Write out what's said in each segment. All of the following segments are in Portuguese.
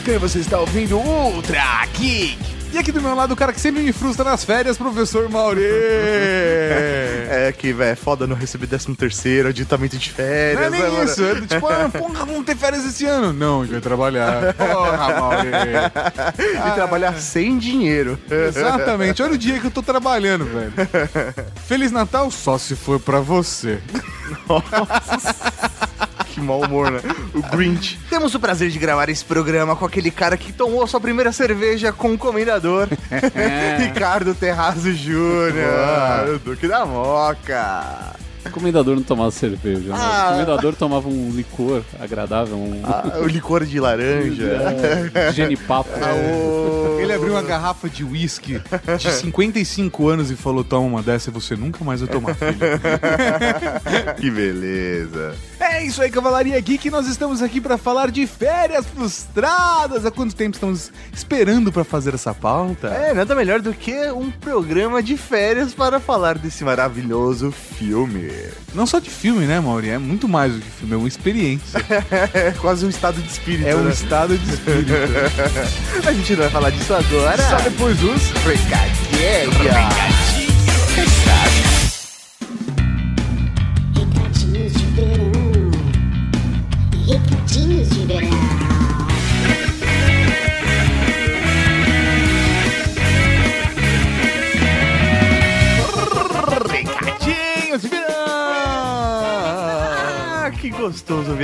Cavalaria Geek. Eu sou o Tatacan e você está ouvindo Ultra Geek. E aqui do meu lado, o cara que sempre me frustra nas férias, professor Mauri. É que, velho, é foda não receber 13 terceiro, adiantamento de Não férias. é nem mano? isso, é tipo, ah, porra, vamos ter férias esse ano. Não, a gente vai trabalhar. Porra, Mauri. E trabalhar sem dinheiro. Exatamente, olha o dia que eu tô trabalhando, velho. Feliz Natal só se for pra você. Que mau humor, né? O Grinch. Temos o prazer de gravar esse programa com aquele cara que tomou a sua primeira cerveja com o comendador. Ricardo Terrazzo Júnior. O Duque da Moca. O comendador não tomava cerveja, né? Ah. O comendador tomava um licor agradável, um Ah, o licor de laranja. é, genipapo. O- Ele abriu uma garrafa de uísque de 55 anos e falou: toma uma dessa e você nunca mais vai tomar, filho. Que beleza. É isso aí, Cavalaria Geek. Nós estamos aqui para falar de férias frustradas. Há quanto tempo estamos esperando para fazer essa pauta? É, nada melhor do que um programa de férias para falar desse maravilhoso filme. Não só de filme, né, Mauri? É muito mais do que filme, é uma experiência. É quase um estado de espírito, É um né? estado de espírito. A gente não vai falar disso agora. Só depois dos. Recadinhos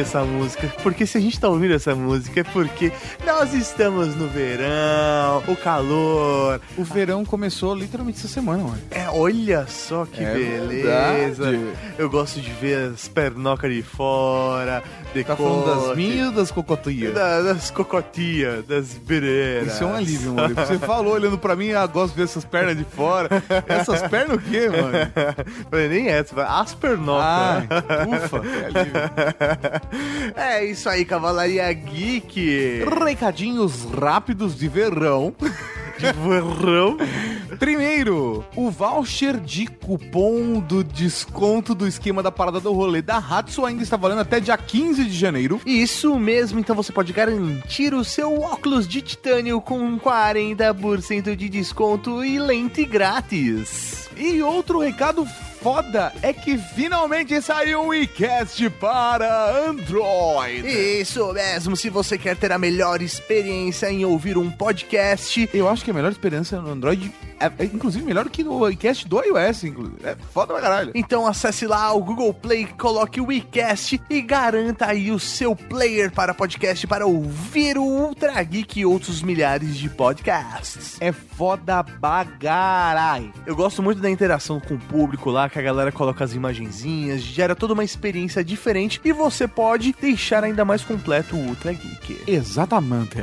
essa música. Porque se a gente tá ouvindo essa música é porque nós estamos no verão, o calor. O verão começou literalmente essa semana, mano. É, olha só que É beleza. verdade. Eu gosto de ver as pernocas de fora, Tá falando das decote, minhas ou das cocotinhas? da- das cocotinhas, das bereiras. Isso é um alívio, mano. Você falou olhando pra mim, ah, gosto de ver essas pernas de fora. Essas pernas o quê, mano? Falei, Nem essa, as pernocas. Ai, ufa, que alívio. é isso aí, Cavalaria Geek. Recadinhos rápidos de verão. De verão. Primeiro, o voucher de cupom do desconto do esquema da parada do rolê da Hatsu ainda está valendo até dia 15 de janeiro. Isso mesmo, então você pode garantir o seu óculos de titânio com 40% de desconto e lente grátis. E outro recado foda é que finalmente saiu o iCast para Android. Isso mesmo, se você quer ter a melhor experiência em ouvir um podcast, Eu acho que a melhor experiência no Android é, é, inclusive melhor que no iCast do iOS, inclusive. É foda pra caralho. então acesse lá o Google Play, coloque o iCast e garanta aí o seu player para podcast para ouvir o Ultra Geek e outros milhares de podcasts. É foda bagarai. Eu gosto muito da interação com o público lá, que a galera coloca as imagenzinhas, gera toda uma experiência diferente e você pode deixar ainda mais completo o Ultra Geek. Exatamente.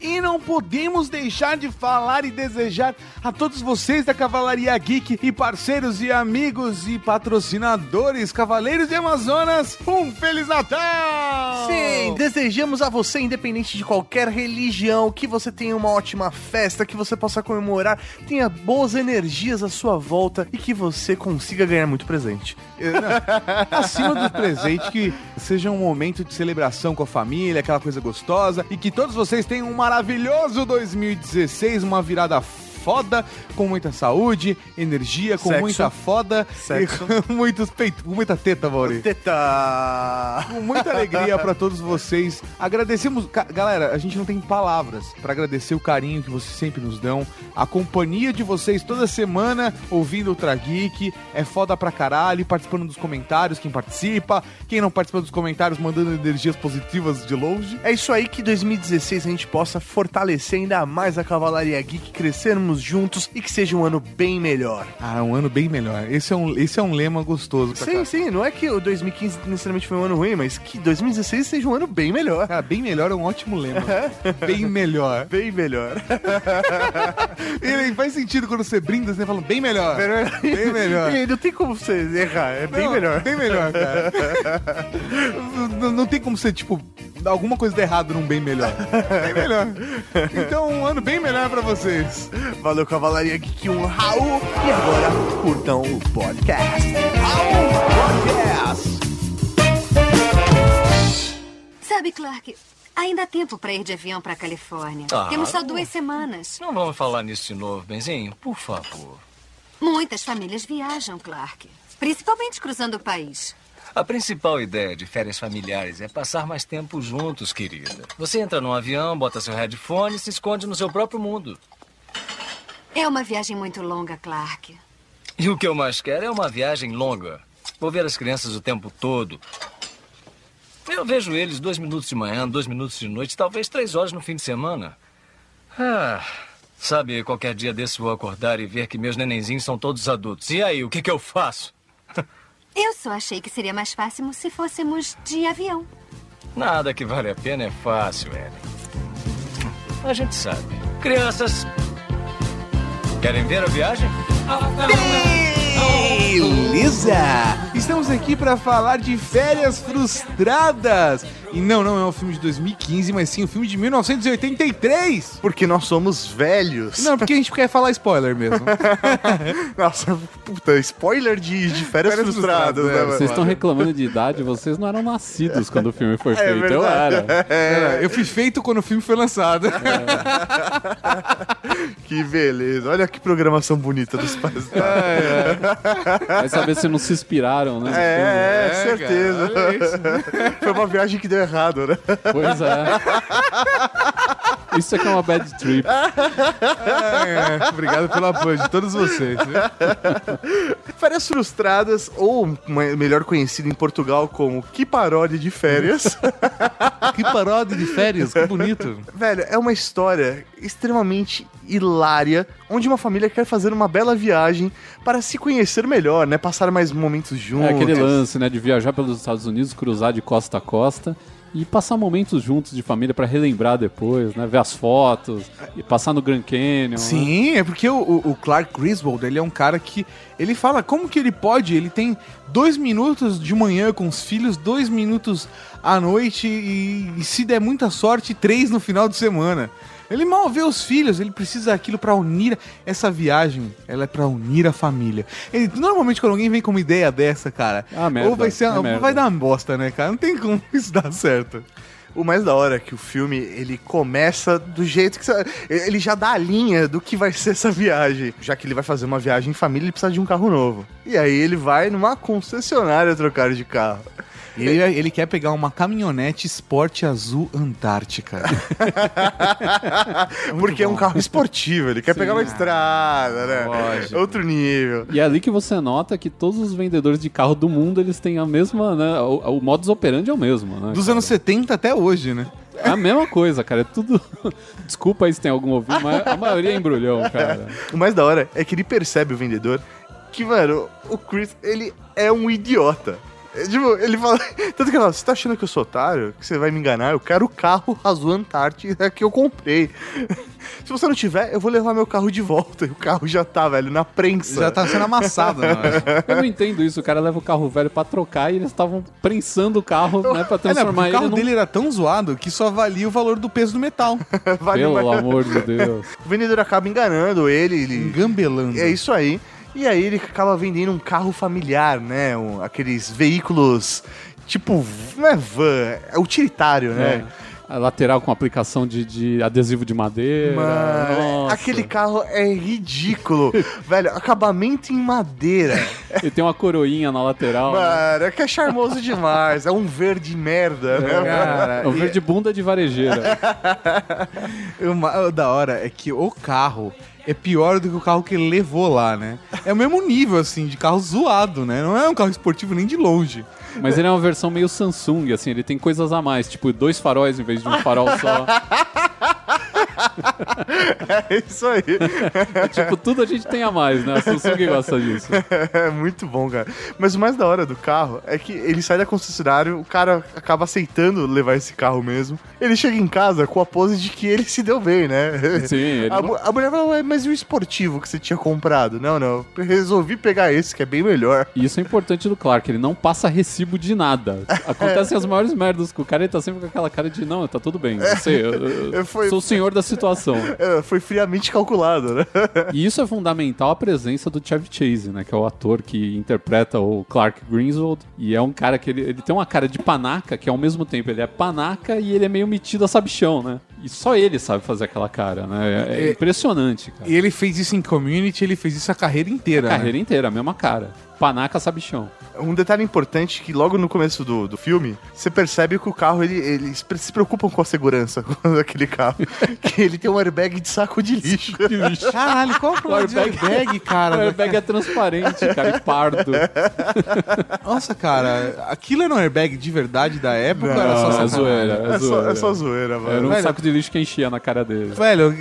E não podemos deixar de falar e desejar a todos vocês da Cavalaria Geek e parceiros e amigos e patrocinadores Cavaleiros de Amazonas um Feliz Natal! Sim, desejamos a você, independente de qualquer religião, que você tenha uma ótima festa, que você possa comemorar, tenha boas energias à sua volta e que você consiga ganhar muito presente. Acima do presente, que seja um momento de celebração com a família, aquela coisa gostosa, e que todos vocês tenham um maravilhoso 2016, uma virada foda, com muita saúde, energia, com Sexo. muita foda Sexo. e com muitos peitos, com muita teta, Mauri. Teta! Com muita alegria pra todos vocês. Agradecemos, galera, a gente não tem palavras pra agradecer o carinho que vocês sempre nos dão, a companhia de vocês toda semana ouvindo o Ultra Geek. É foda pra caralho, participando dos comentários, quem participa, quem não participa dos comentários, mandando energias positivas de longe. É isso aí que 2016 a gente possa fortalecer ainda mais a Cavalaria Geek, crescermos juntos e que seja um ano bem melhor. Ah, um ano bem melhor. Esse é um, esse é um lema gostoso Sim, cá. sim, não é que o 2015 necessariamente foi um ano ruim, mas que 2016 seja um ano bem melhor. Cara, bem melhor é um ótimo lema. bem melhor. Bem melhor. E faz sentido quando você brinda, você fala bem melhor. Bem melhor. E não tem como você errar, é bem Não, melhor. Bem melhor, cara. não, não tem como ser, tipo, alguma coisa de errado num bem melhor. Bem melhor. Então, um ano bem melhor pra vocês. Valeu, Cavalaria Geek, um Raul. E agora, curtam o podcast. Raul Podcast! Sabe, Clark, Ainda há tempo para ir de avião para a Califórnia. Ah, Temos só duas semanas. Não vamos falar nisso de novo, Benzinho? Por favor. Muitas famílias viajam, Clark. Principalmente cruzando o país. A principal ideia de férias familiares é passar mais tempo juntos, querida. Você entra num avião, bota seu headphone e se esconde no seu próprio mundo. É uma viagem muito longa, Clark. E o que eu mais quero é uma viagem longa. Vou ver as crianças o tempo todo. Eu vejo eles dois minutos de manhã, dois minutos de noite, talvez três horas no fim de semana. Ah, sabe, qualquer dia desse vou acordar e ver que meus nenenzinhos são todos adultos. E aí, o que, que eu faço? Eu só achei que seria mais fácil se fôssemos de avião. Nada que vale a pena é fácil, Ellen. A gente sabe. Crianças, querem ver a viagem? Beleza! Estamos aqui para falar de Férias Frustradas. E não, não é um filme de 2015, mas sim um filme de 1983. Porque nós somos velhos. Não, porque a gente quer falar spoiler mesmo. Nossa, puta, spoiler de, de férias, Férias frustradas, frustradas, né, é. mano? Vocês estão reclamando de idade, vocês não eram nascidos quando o filme foi É feito. eu verdade. era. É, eu fui feito quando o filme foi lançado. Que beleza. Olha que programação bonita dos pais. Vai saber se não se inspiraram, né? no É, É, certeza. cara, Foi uma viagem que deu errado, né? Pois é. Isso aqui é uma bad trip. É, obrigado pelo apoio de todos vocês. Férias frustradas, ou melhor conhecido em Portugal como Que Paródia de Férias. Que paródia de férias, que bonito. Velho, é uma história extremamente hilária, onde uma família quer fazer uma bela viagem para se conhecer melhor, né? Passar mais momentos juntos. É aquele lance, né, de viajar pelos Estados Unidos, cruzar de costa a costa e passar momentos juntos de família pra relembrar depois, né? Ver as fotos, e passar no Grand Canyon. né? Sim, é porque o, o- o Clark Griswold, ele é um cara que. Ele fala como que ele pode. Ele tem dois minutos de manhã com os filhos, dois minutos à noite e, e se der muita sorte, três no final de semana. Ele mal vê os filhos, ele precisa daquilo pra unir essa viagem. Ela é pra unir a família. Ele- normalmente quando alguém vem com uma ideia dessa, cara, Ah, merda, ou vai ser, é merda. vai dar uma bosta, né, cara? Não tem como isso dar certo. O mais da hora é que o filme, ele começa do jeito que... você- Ele já dá a linha do que vai ser essa viagem. Já que ele vai fazer uma viagem em família, ele precisa de um carro novo. E aí ele vai numa concessionária trocar de carro. Ele, ele quer pegar uma caminhonete esporte azul Antártica. Porque é um carro esportivo, ele quer pegar uma estrada, né? Lógico. Outro nível. E é ali que você nota que todos os vendedores de carro do mundo, eles têm a mesma, né? O, o modus operandi é o mesmo, né? Dos cara? anos 70 até hoje, né? É a mesma coisa, cara. É tudo. Desculpa aí se tem algum ouvido, mas a maioria é embrulhão, cara. O mais da hora é que ele percebe o vendedor que, mano, o Chris, ele é um idiota. É, Tipo, ele fala. Tanto que ele fala, você tá achando que eu sou otário? Que você vai me enganar? Eu quero o carro Azul Antártica que eu comprei. Se você não tiver, eu vou levar meu carro de volta. E o carro já tá, velho, na prensa. Já tá sendo amassado, né? Eu não entendo isso. O cara leva o carro velho pra trocar e eles estavam prensando o carro, né? Pra É, transformar o ele carro num... dele era tão zoado que só valia o valor do peso do metal. Vale Pelo amor de Deus. O vendedor acaba enganando ele. ele... Engambelando. É isso aí. E aí ele acaba vendendo um carro familiar, né? Um- aqueles veículos tipo. Não é van, é utilitário, né? É. A lateral com aplicação de, de adesivo de madeira. Mano, aquele carro é ridículo. Velho, acabamento em madeira. E tem uma coroinha na lateral. né? Mano, é que é charmoso demais. É um verde merda, né? Cara, É o verde bunda de varejeira. o da hora é que o carro é pior do que o carro que ele levou lá, né? É o mesmo nível, assim, de carro zoado, né? Não é um carro esportivo nem de longe. Mas ele é uma versão meio Samsung, assim, ele tem coisas a mais, tipo dois faróis em vez de um farol só. É isso aí. É, tipo, tudo a gente tem a mais, né? A Samsung gosta disso. É muito bom, cara. Mas o mais da hora do carro é que ele sai da concessionária, o cara acaba aceitando levar esse carro mesmo. Ele chega em casa com a pose de que ele se deu bem, né? Sim, ele A, a mulher fala, "Ué, mas e o esportivo que você tinha comprado? Não, não. eu Resolvi pegar esse, que é bem melhor. E isso é importante do Clark, ele não passa recibo de nada. Acontecem as maiores merdas com o cara, ele tá sempre com aquela cara de, não, tá tudo bem, eu sei, eu, eu É, foi- sou o senhor da situação. É, foi friamente calculado, né? E isso é fundamental a presença do Chevy Chase, né? Que é o ator que interpreta o Clark Griswold. E é um cara que ele, ele tem uma cara de panaca, que ao mesmo tempo ele é panaca e ele é meio metido a sabichão, né? E só ele sabe fazer aquela cara, né? É, é impressionante, cara. E ele fez isso em Community, ele fez isso a carreira inteira. A carreira né? inteira, a mesma cara. Panaca sabichão. Um detalhe importante que logo no começo do, do filme, você percebe que o carro, ele, eles se preocupam com a segurança daquele carro. que ele tem um airbag de saco de lixo. Caralho, qual é o problema de airbag- airbag, O cara? airbag é transparente, cara, e pardo. Nossa, cara, aquilo era um airbag de verdade da época ou era só é zoeira, é, É só, zoeira. é só zoeira, mano. Era um Velho. saco de lixo que enchia na cara dele. Velho,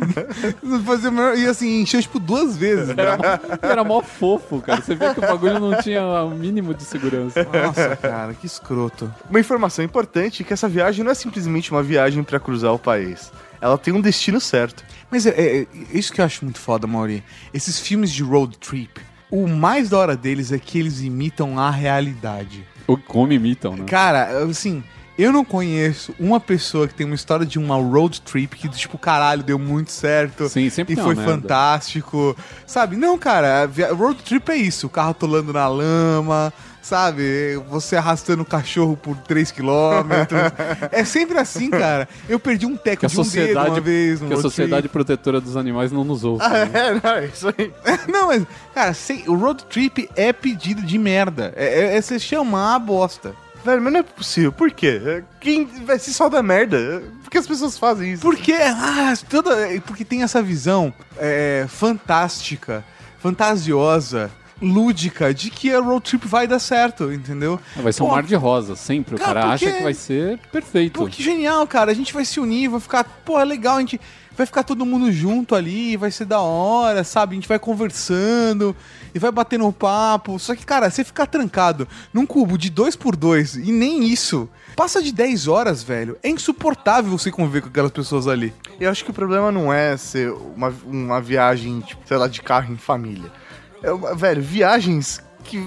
fazer o melhor. E assim, encheu tipo duas vezes. né? Era mó, era mó fofo, cara. Você vê que o bagulho não tinha o mínimo de segurança. Nossa, cara, que escroto. Uma informação importante é que essa viagem não é simplesmente uma viagem pra cruzar o país. Ela tem um destino certo. Mas é, é- é isso que eu acho muito foda, Mauri. Esses filmes de road trip, o mais da hora deles é que eles imitam a realidade. Ou como imitam, né? Cara, assim, eu não conheço uma pessoa que tem uma história de uma road trip que, tipo, caralho, deu muito certo. Sim, sempre E foi fantástico. Sabe? Não, cara, road trip é isso. O carro atolando na lama, sabe? Você arrastando o cachorro por 3 quilômetros. é sempre assim, cara. Eu perdi um teco Que a de um dedo sociedade, uma vez que a sociedade trip. protetora dos animais não nos ouve. né? É, não, é isso aí. Não, mas, cara, sei- o road trip é pedido de merda. É, é, é você chamar a bosta. Velho, mas não é possível. Por quê? Quem vai se só da merda? Por que as pessoas fazem isso? Porque, ah, toda, porque tem essa visão é, fantástica, fantasiosa, lúdica, de que a road trip vai dar certo, entendeu? Vai ser um Pô, mar de rosa, sempre. O Cara, cara porque- acha que vai ser perfeito. Pô, que genial, cara. A gente vai se unir, vai ficar, pô, é legal, a gente vai ficar todo mundo junto ali, vai ser da hora, sabe? A gente vai conversando e vai batendo papo. Só que, cara, você ficar trancado num cubo de dois por dois e nem isso. Passa de 10 horas, velho. É insuportável você conviver com aquelas pessoas ali. Eu acho que o problema não é ser uma, uma viagem, tipo, sei lá, de carro em família. É velho, viagens que.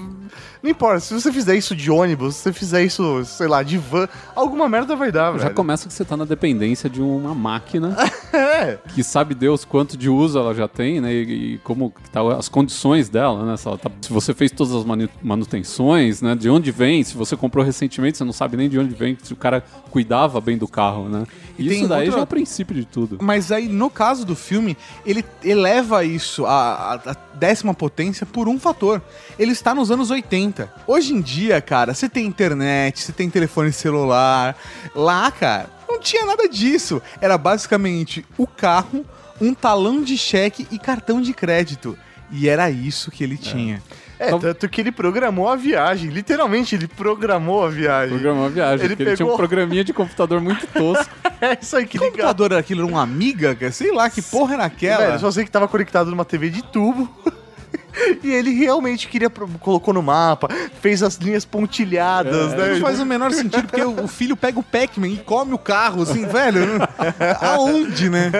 Não importa, se você fizer isso de ônibus, se você fizer isso, sei lá, de van, alguma merda vai dar, Já velho. começa que você tá na dependência de uma máquina É. que sabe Deus quanto de uso ela já tem, né? E, e como tá as condições dela, né? Se, tá- se você fez todas as manu- manutenções, né? De onde vem, se você comprou recentemente, você não sabe nem de onde vem, se o cara cuidava bem do carro, né? E Isso daí outra- já é o princípio de tudo. Mas aí, no caso do filme, ele eleva isso à- à décima potência por um fator. Ele está nos anos 80. Hoje em dia, cara, você tem internet, você tem telefone celular. Lá, cara, não tinha nada disso. Era basicamente o carro, um talão de cheque e cartão de crédito. E era isso que ele tinha. É, tanto que ele programou a viagem. Literalmente, ele programou a viagem. Programou a viagem, Ele porque ele tinha um pegou- programinha de computador muito tosco. É isso aí que Que liga. computador era aquilo? Era uma amiga? Sei lá, que porra era aquela? Velho, só sei que tava conectado numa TV de tubo. E ele realmente queria. colocou no mapa, fez as linhas pontilhadas, né? Não faz o menor sentido, porque o, filho pega o Pac-Man e come o carro, assim, velho. Aonde, né?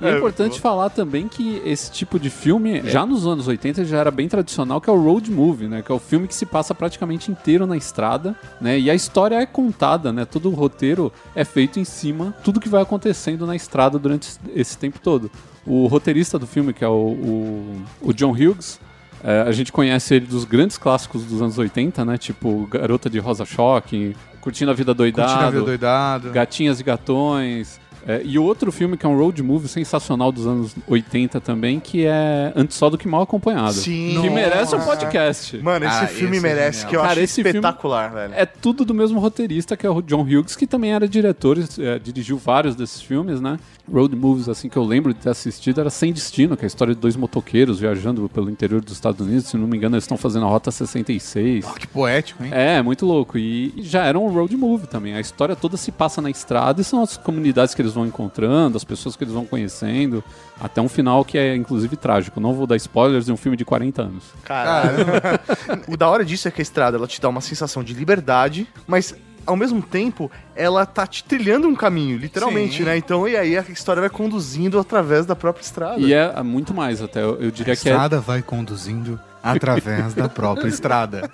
E é importante falar também que esse tipo de filme, já nos anos 80, já era bem tradicional, que é o road movie, né? Que é o filme que se passa praticamente inteiro na estrada, né? E a história é contada, né? Todo o roteiro é feito em cima, tudo que vai acontecendo na estrada durante esse tempo todo. O roteirista do filme, que é o, o, o John Hughes, é, a gente conhece ele dos grandes clássicos dos anos 80, né? Tipo Garota de Rosa Choque, Curtindo a Vida Doidado, Curtindo a vida doidado. Gatinhas e Gatões. É, e outro filme que é um road movie sensacional dos anos 80 também, que é Antes Só do Que Mal Acompanhado. Sim. Que merece um Nossa. podcast. Mano, esse Ah, filme esse é merece, genial. que eu Cara, acho esse filme espetacular, velho. É tudo do mesmo roteirista, que é o John Hughes, que também era diretor, é, dirigiu vários desses filmes, né? Road movies, assim, que eu lembro de ter assistido, era Sem Destino, que é a história de dois motoqueiros viajando pelo interior dos Estados Unidos. Se não me engano, eles estão fazendo a Rota 66. Que poético, hein? É, muito louco. E já era um road movie também. A história toda se passa na estrada e são as comunidades que eles vão encontrando, as pessoas que eles vão conhecendo, até um final que é inclusive trágico. Não vou dar spoilers de um filme de 40 anos. Caralho. o da hora disso é que a estrada ela te dá uma sensação de liberdade, mas ao mesmo tempo ela tá te trilhando um caminho, literalmente, Sim. né? Então, e aí a história vai conduzindo através da própria estrada. E é muito mais até. Eu, eu diria que é vai conduzindo através da própria estrada.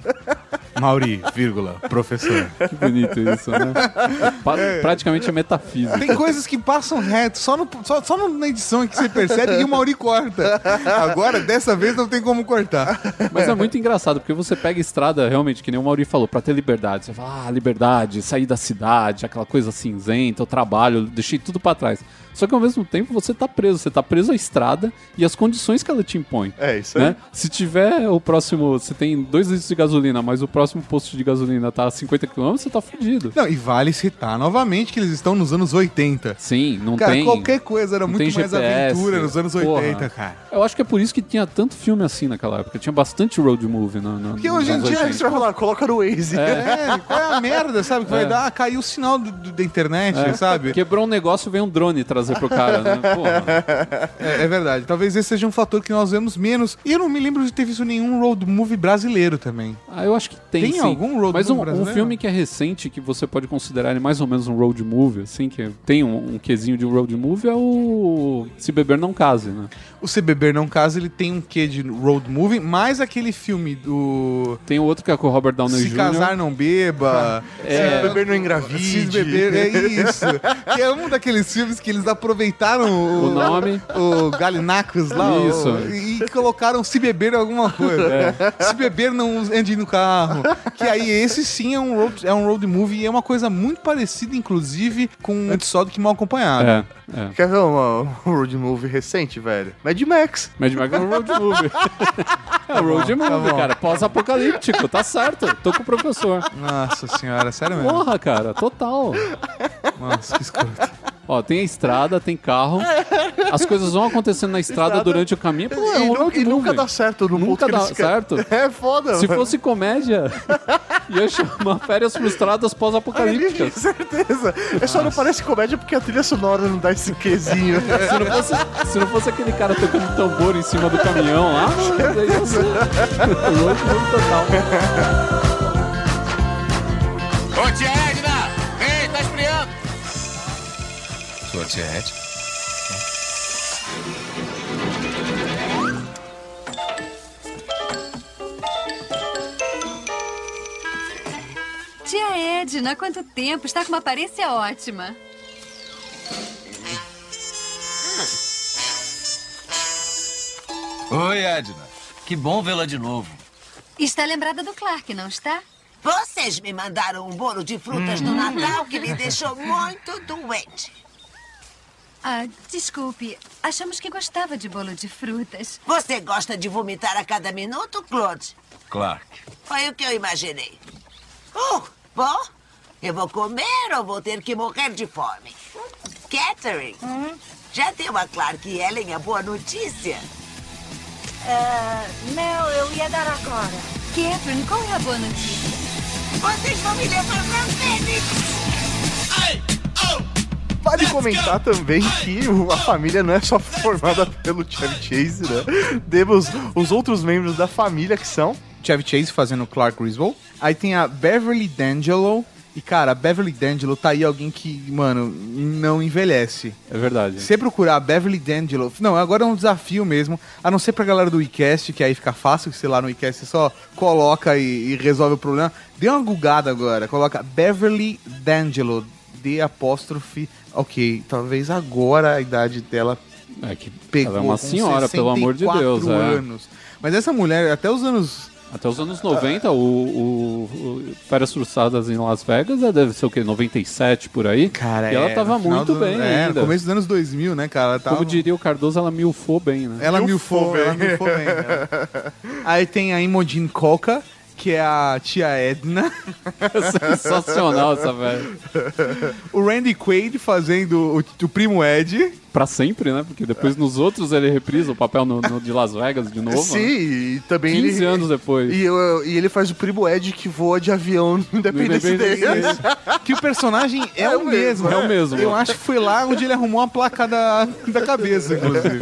Mauri, vírgula, professor. Que bonito isso, né? Pa- Praticamente é metafísica. Tem coisas que passam reto, só, no, só, só na edição é que você percebe e o Mauri corta. Agora, dessa vez, não tem como cortar. Mas é muito engraçado, porque você pega estrada, realmente, que nem o Mauri falou, pra ter liberdade. Você fala, ah, liberdade, sair da cidade, aquela coisa cinzenta, o trabalho, deixei tudo pra trás. Só que ao mesmo tempo você tá preso, você tá preso à estrada e às condições que ela te impõe. É, isso aí. Né? Se tiver o próximo, você tem dois litros de gasolina, mas o próximo posto de gasolina tá a 50 km, você tá fudido. Não, e vale citar novamente que eles estão nos anos 80. Sim, não Cara, tem. qualquer coisa era muito mais GPS, aventura nos anos porra. 80, cara. Eu acho que é por isso que tinha tanto filme assim naquela época. Tinha bastante road movie na, na, Porque hoje em dia 80. Você vai falar, coloca no Waze. É, qual é a merda, sabe? Que vai É. dar, cair o sinal do- do- da internet, É. sabe? Quebrou um negócio, vem um drone trazer pro cara, né? É, é verdade. Talvez esse seja um fator que nós vemos menos. E eu não me lembro de ter visto nenhum road movie brasileiro também. Ah, eu acho que tem, Tem sim. algum road Mas um, movie um brasileiro? filme que é recente, que você pode considerar ele mais ou menos um road movie, assim, que tem um, um quesinho de road movie, é o Se Beber Não Case, né? O Se Beber Não Casa, ele tem um quê de road movie, mais aquele filme do... Tem o outro que é com o Robert Downey Se Jr. Casar Não Beba. É. Se beber não engravide. Se Beber, é isso. que é um daqueles filmes que eles aproveitaram o, O nome. o Galinacos lá o- Isso. E colocaram Se Beber alguma coisa. É. Se Beber não ande no carro. Que aí esse sim é um road, é um road movie e é uma coisa muito parecida, inclusive, com Antes Só do que Mal Acompanhado. É, é. Quer ver uma, um road movie recente, velho? Mad Max. Mad Max é um road movie. é um road movie, bom. cara. Pós-apocalíptico, tá certo. Tô com o professor. Nossa senhora, sério mesmo. Porra, cara, total. Nossa, que escroto. Ó, tem a estrada, tem carro. As coisas vão acontecendo na estrada, Estrada. durante o caminho. Pô, é e, um nu- road e nunca dá certo no Nunca dá certo. É foda, Se mano. fosse comédia, ia chamar férias frustradas pós-apocalípticas. Com certeza. É só não parece comédia porque a trilha sonora não dá esse quesinho. Se não, fosse, se não fosse aquele cara tocando tambor em cima do caminhão lá, daí ia ser movie total. Ô, tia Sua tia Ed? Tia Edna, há quanto tempo? Está com uma aparência ótima. Oi, Edna. Que bom vê-la de novo. Está lembrada do Clark, não está? Vocês me mandaram um bolo de frutas no Natal que me deixou muito doente. Ah, desculpe. Achamos que gostava de bolo de frutas. Você gosta de vomitar a cada minuto, Claude? Clark. Foi o que eu imaginei. Uh, bom, eu vou comer ou vou ter que morrer de fome? Catherine, já deu a Clark e Ellen a boa notícia? não, eu ia dar agora. Catherine, qual é a boa notícia? Vocês vão me levar pra Fênix! Vale comentar também que a família não é só formada pelo Chevy Chase, né? Temos os outros membros da família que são. Chevy Chase fazendo Clark Griswold. Aí tem a Beverly D'Angelo. E, cara, a Beverly D'Angelo tá aí alguém que, mano, não envelhece. É verdade. Se você procurar a Beverly D'Angelo... Não, agora é um desafio mesmo. A não ser pra galera do WeCast, que aí fica fácil, que sei lá, no WeCast você só coloca e, e resolve o problema. Dê uma gugada agora. Coloca Beverly D'Angelo. D apóstrofe... Ok, talvez agora a idade dela É que pegou ela é uma com senhora, pelo amor de 64 Deus. É. anos. Mas essa mulher, até os anos Até os anos 90, o, o, o Férias Frustradas em Las Vegas é, deve ser o quê? 97 por aí? Cara, e ela é, tava muito do- bem é, ainda. no começo dos anos 2000, né, cara? Ela tava... Como diria o Cardoso, ela milfou bem, né? Ela Milfou milfou, bem. ela milfou bem. né? Aí tem a Imogen Coca, que é a tia Edna. Sensacional essa velha. O Randy Quaid fazendo o, o primo Ed. Pra sempre, né? Porque depois nos outros ele reprisa o papel no, no de Las Vegas de novo. Sim, né? e também 15 ele. anos depois. E, eu- e ele faz o primo Ed que voa de avião no Independence Day. Que o personagem é, É o mesmo. mesmo, é o mesmo. Eu acho que foi lá onde ele arrumou a placa da, da cabeça, inclusive.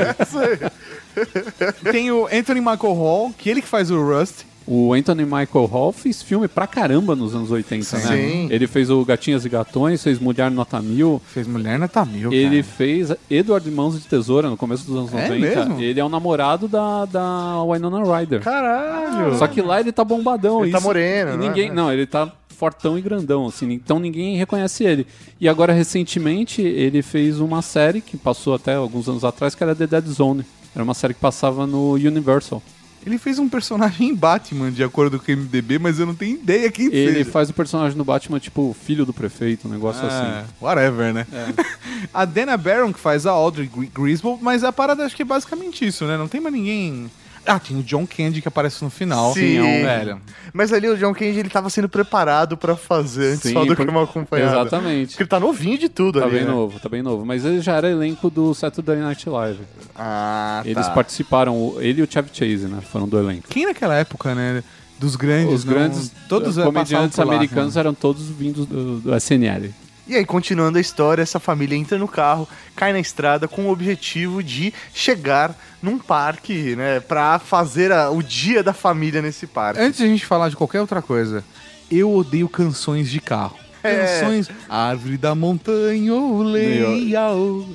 Tem o Anthony Michael Hall, que ele que faz o Rust. O Anthony Michael Hall fez filme pra caramba nos anos 80, Sim. né? Sim. Ele fez o Gatinhas e Gatões, fez Mulher Nota Mil. Fez Mulher Nota Mil, Ele cara. fez Edward Mãos de Tesoura no começo dos anos é 90. Mesmo? Ele é o namorado da, da Winona Ryder. Caralho! Só que lá ele tá bombadão. Ele tá isso, tá moreno, e né? ninguém, né? Não, ele tá fortão e grandão, assim, então ninguém reconhece ele. E agora, recentemente, ele fez uma série que passou até alguns anos atrás, que era The Dead Zone. Era uma série que passava no Universal. Ele fez um personagem em Batman, de acordo com o MDB, mas eu não tenho ideia quem Ele faz o um personagem no Batman, tipo, filho do prefeito, um negócio ah, assim. Whatever, né? É. a Dana Barron que faz a Audrey Griswold, mas a parada acho que é basicamente isso, né? Não tem mais ninguém ah, tem o John Candy que aparece no final. Sim, é um velho. Mas ali o John Candy ele tava sendo preparado para fazer antes Sim, só do por... que uma acompanhada. Exatamente. Porque ele tá novinho de tudo tá ali. Tá bem né? novo, tá bem novo. Mas ele já era elenco do Saturday Night Live. Ah, Eles tá. participaram, ele e o Chevy Chase, né? Foram do elenco. Quem naquela época, né? Dos grandes. Os não, grandes. Todos eh, comediantes lá, né? americanos né? eram todos vindos do, do SNL. E aí, continuando a história, essa família entra no carro, cai na estrada com o objetivo de chegar num parque, né? Pra fazer a, o dia da família nesse parque. Antes de a gente falar de qualquer outra coisa, eu odeio canções de carro. É. Canções. Árvore da montanha, oleia,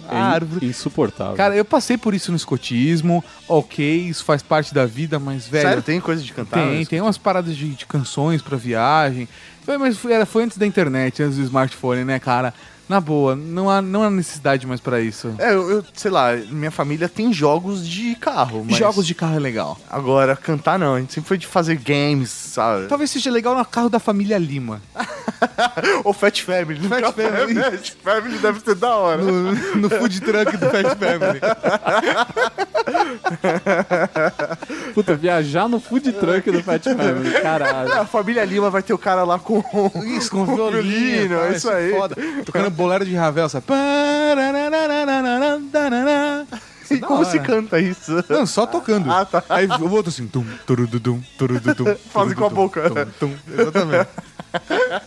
é árvore. Insuportável. Cara, eu passei por isso no escotismo. Ok, isso faz parte da vida, mas, velho. Sério, tem coisa de cantar? Tem, tem umas paradas de, de canções pra viagem. Foi, mas foi, era, foi antes da internet, antes do smartphone, né, cara? na boa, não há, não há necessidade mais para isso. É, eu, eu, sei lá, minha família tem jogos de carro. Mas... Jogos de carro é legal. Agora, cantar não, a gente sempre foi de fazer games, sabe? Talvez seja legal no carro da família Lima. Ou Fat Family. Fat Family. Fat Family deve ser da hora. No, no food truck do Fat Family. Puta, viajar no food truck do Fat Family, caralho. É, a família Lima vai ter o cara lá com... Isso, com, com violino, violino é isso aí. Foda. Tocando bolero de Ravel, sabe? E como hora. se canta isso? Não, só tocando. Ah, tá. Aí o outro assim, tum, turududum, turududum. Fazem com a boca. Exatamente.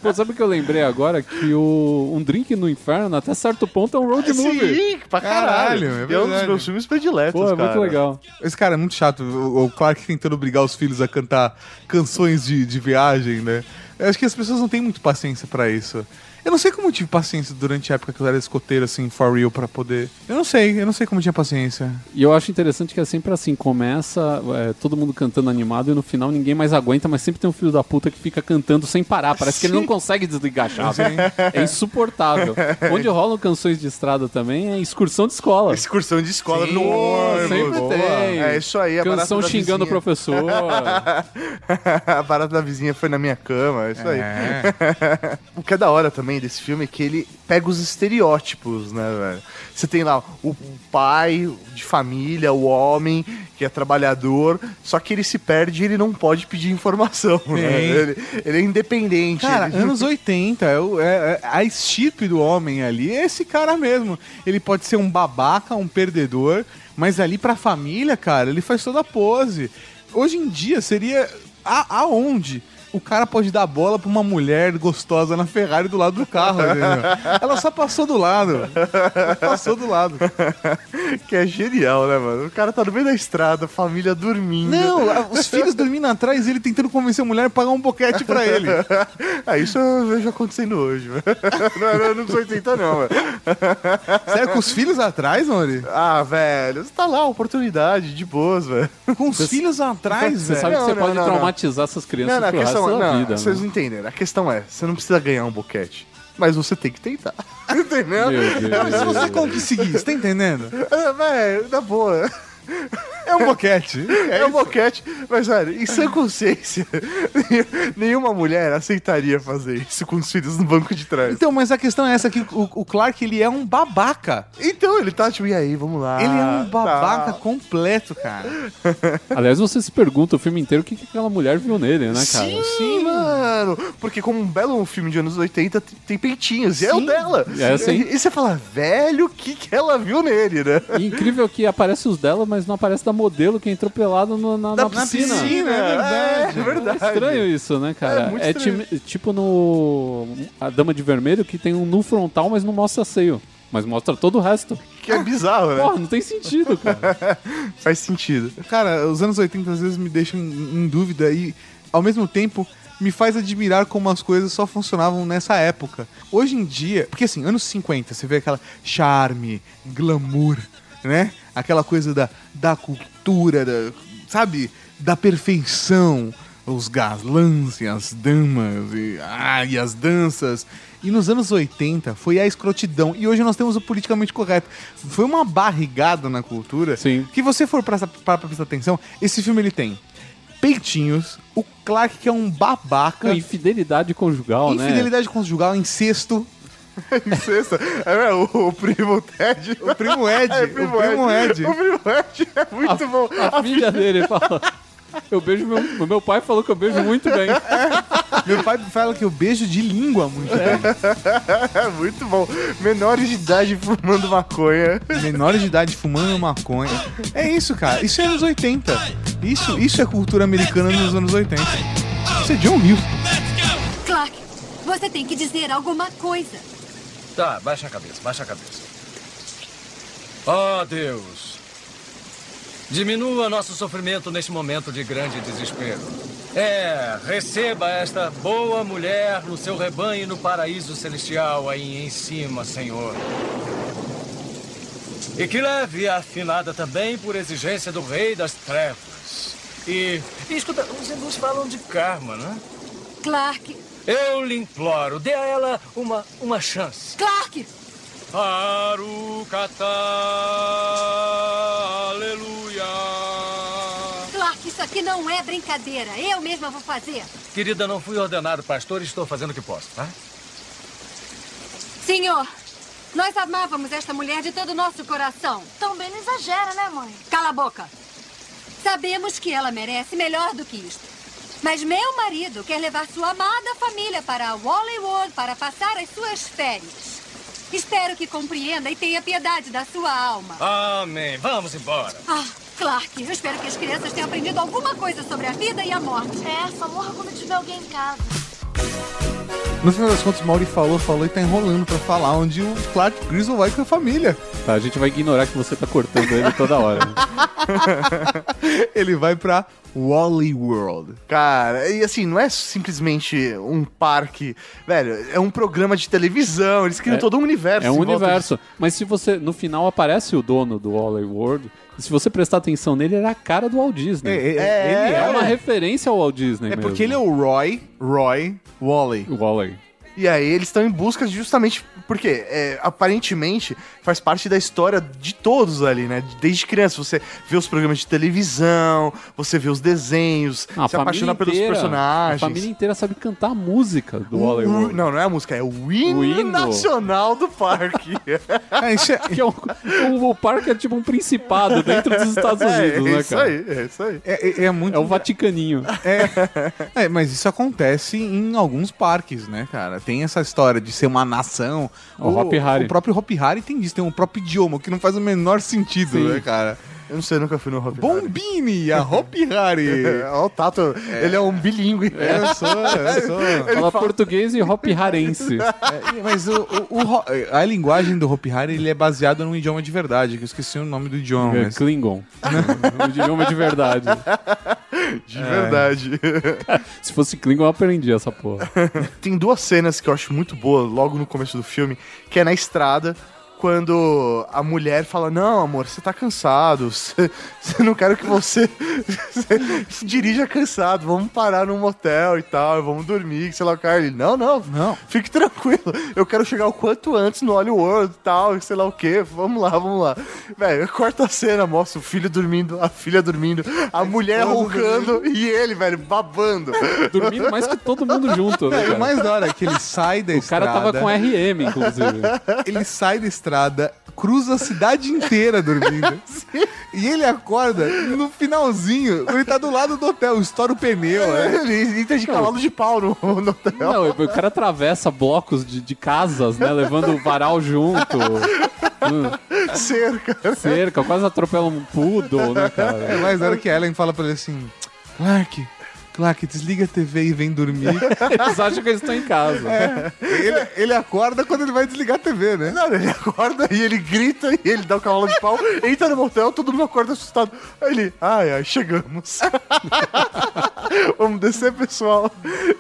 Pô, sabe o que eu lembrei agora? Que o Um Drink no Inferno, até certo ponto, é um road movie. Sim, pra caralho. é, é, um dos meus filmes prediletos, Pô, é cara. muito legal. Esse cara é muito chato. O Clark tentando obrigar os filhos a cantar canções de, de viagem, né? Eu acho que as pessoas não têm muito paciência para isso. Eu não sei como eu tive paciência durante a época que eu era escoteiro, assim, for real, pra poder. Eu não sei, eu não sei como eu tinha paciência. E eu acho interessante que é sempre assim, começa é, todo mundo cantando animado e no final ninguém mais aguenta, mas sempre tem um filho da puta que fica cantando sem parar. Parece que ele não consegue desligar a chave. É insuportável. Onde rolam canções de estrada também é excursão de escola. Excursão de escola Sim, no ônibus. Sempre Boa. tem. É isso aí, a Canção xingando o professor. a barata da vizinha foi na minha cama, é isso aí. É. O que é da hora também desse filme é que ele pega os estereótipos, né, velho? Você tem lá o pai de família, o homem que é trabalhador, só que ele se perde e ele não pode pedir informação, né? Ele, ele é independente. Cara, ele- anos 80, é, é- é a estirpe do homem ali é esse cara mesmo. Ele pode ser um babaca, um perdedor, mas ali pra família, cara, ele faz toda a pose. Hoje em dia seria a, aonde? O cara pode dar bola pra uma mulher gostosa na Ferrari do lado do carro, entendeu? Ela só passou do lado. Ela passou do lado. que é genial, né, mano? O cara tá no meio da estrada, família dormindo. Não, a- os filhos dormindo atrás e ele tentando convencer a mulher a pagar um boquete pra ele. Ah, isso eu vejo acontecendo hoje, velho. Não, não, não sou 80 não, velho. Sério, com os filhos atrás, Mori? Ah, velho, você tá lá, oportunidade, de boas, velho. Com os filhos atrás, Você velho. sabe que Não, você não, pode não, não. traumatizar essas crianças Não, não, a questão é, não, vida. vocês né? não entenderam. A questão é, você não precisa ganhar um boquete, mas você tem que tentar. Entendeu? Mas se você conseguir, você tá entendendo? Ah, velho, na boa. É um boquete. É, um boquete, mas velho, em sã consciência, nenhuma mulher aceitaria fazer isso com os filhos no banco de trás. Então, mas a questão é essa, que o, o Clark, ele é um babaca. Então ele tá tipo, e aí, vamos lá. Ele é um babaca tá. completo, cara. Aliás, você se pergunta o filme inteiro o que, que aquela mulher viu nele, né, cara? Sim, mano. Porque como um belo filme de anos 80, t- tem peitinhos. E é o Sim. dela. É, sim. E, e você fala, velho, o que, que ela viu nele, né? E incrível que aparece os dela, mas não aparece da modelo que entrou pelado no- na, na piscina. piscina, é verdade. É verdade. É estranho isso, né, cara? É muito É, estranho. ti- tipo no A Dama de Vermelho, que tem um nu frontal, mas não mostra seio. Mas mostra todo o resto. Que é bizarro, né? Porra, não tem sentido, cara. Faz sentido. Cara, os anos 80 às vezes me deixam em dúvida e ao mesmo tempo me faz admirar como as coisas só funcionavam nessa época. Hoje em dia, porque assim, anos 50, você vê aquela charme, glamour, né? Aquela coisa da, da cultura, da, sabe? Da perfeição, os galãs e as damas e, ah, e as danças. E nos anos 80 foi a escrotidão. E hoje nós temos o politicamente correto. Foi uma barrigada na cultura. Sim. Que você for pra, pra, pra prestar atenção, esse filme ele tem peitinhos, o Clark que é um babaca, Infidelidade conjugal, né? infidelidade conjugal, incesto, Sexta. É, o, o primo Ted. o primo Ed, É, o primo Ed. O primo Ed é muito bom. A filha dele fala. Eu beijo meu, meu pai falou que eu beijo muito bem. Meu pai fala que eu beijo de língua muito bem. É muito bom. Menores de idade fumando maconha. Menores de idade fumando maconha. É isso, cara. Isso é anos 80. Isso, isso é cultura americana nos anos 80. Isso é John Hughes. Clark, você tem que dizer alguma coisa. Tá, baixa a cabeça, baixa a cabeça. Oh, Deus. Diminua nosso sofrimento neste momento de grande desespero. É, receba esta boa mulher no seu rebanho no paraíso celestial aí em cima, Senhor. E que leve a afinada também por exigência do rei das trevas. E, e escuta, os hindus falam de karma, né? Clark, Eu lhe imploro, dê a ela uma, uma chance. Clark! Arukata, aleluia. Clark, isso aqui não é brincadeira. Eu mesma vou fazer. Querida, não fui ordenado pastor e estou fazendo o que posso, tá? Senhor, nós amávamos esta mulher de todo o nosso coração. Também não exagera, né, mãe? Cala a boca. Sabemos que ela merece melhor do que isto. Mas meu marido quer levar sua amada família para Hollywood para passar as suas férias. Espero que compreenda e tenha piedade da sua alma. Amém. Vamos embora. Ah, Clark, eu espero que as crianças tenham aprendido alguma coisa sobre a vida e a morte. É, só morra quando tiver alguém em casa. No final das contas, o Mauri falou, falou e tá enrolando pra falar onde o Clark Griswold vai com a família. Tá, a gente vai ignorar que você tá cortando ele toda hora. Ele vai pra Wally World. Cara, e assim, não é simplesmente um parque, velho, é um programa de televisão, eles criam É- todo um universo. É um universo. Mas se você, no final, aparece o dono do Wally World, e se você prestar atenção nele, ele é a cara do Walt Disney. É, é, É, ele É é, uma referência ao Walt Disney é mesmo. porque ele é o Roy, Roy, Wally. Wally. E aí eles estão em busca justamente porque é, aparentemente faz parte da história de todos ali, né? Desde criança você vê os programas de televisão, você vê os desenhos, Ah, se apaixona pelos inteira- personagens. A família inteira sabe cantar a música do o- World. não, não é a música, é o hino, O hino. nacional do parque. Ah, isso é, Que é um- o, o parque é tipo um principado dentro dos Estados é, Unidos, é né, isso cara? aí, é isso aí. é, é- é muito. É o Vaticaninho. É, mas isso acontece em alguns parques, né, cara? Tem essa história de ser uma nação. O Hari. O próprio Hop Hari tem isso, tem um próprio idioma, o que não faz o menor sentido, Sim. né, cara? Eu não sei, nunca fui no Hop Hari. Bombini, a Hop Hari. É, ó, o Tato, ele é um bilíngue. Eu sou, eu sou. Fala português e hop harense. É, mas o, o- o a linguagem do Hopi Hari ele é baseado num idioma de verdade, que eu esqueci o nome do idioma. É mas- Klingon. o idioma de verdade. De verdade. Se fosse Klingon, eu aprendi essa porra. Tem duas cenas que eu acho muito boas logo no começo do filme, que é na estrada, quando a mulher fala, não, amor, você tá cansado, você, não quero que você, se dirija cansado, vamos parar num motel e tal, vamos dormir, sei lá o cara. Ele, não, não, Não. fique tranquilo, eu quero chegar o quanto antes no Hollywood e tal, sei lá o que, vamos lá, vamos lá. Velho, corta a cena, mostra o filho dormindo, a filha dormindo, a mulher roncando e ele, velho, babando. Dormindo mais que todo mundo junto, né, É, o cara? mais da hora é que ele sai da O estrada. cara tava com RM, inclusive. Ele sai da estrada, cruza a cidade inteira dormindo. e ele acorda no finalzinho, ele tá do lado do hotel, estoura o pneu, né? Ele entra de cavalo de pau no, no hotel. Não, o cara atravessa blocos de, de casas, né? Levando o varal junto. Cerca. Cerca, quase atropela um poodle, né, É cara? mais da hora que a Ellen fala pra ele assim: Clark, Clark, desliga a TV e vem dormir. Eles acham que eles estão em casa. É. Ele, ele acorda quando ele vai desligar a TV, né? Não, ele acorda e ele grita e ele dá o cavalo de pau, entra no motel, todo mundo acorda assustado. Aí ele, ai, ai, chegamos. Vamos descer, pessoal.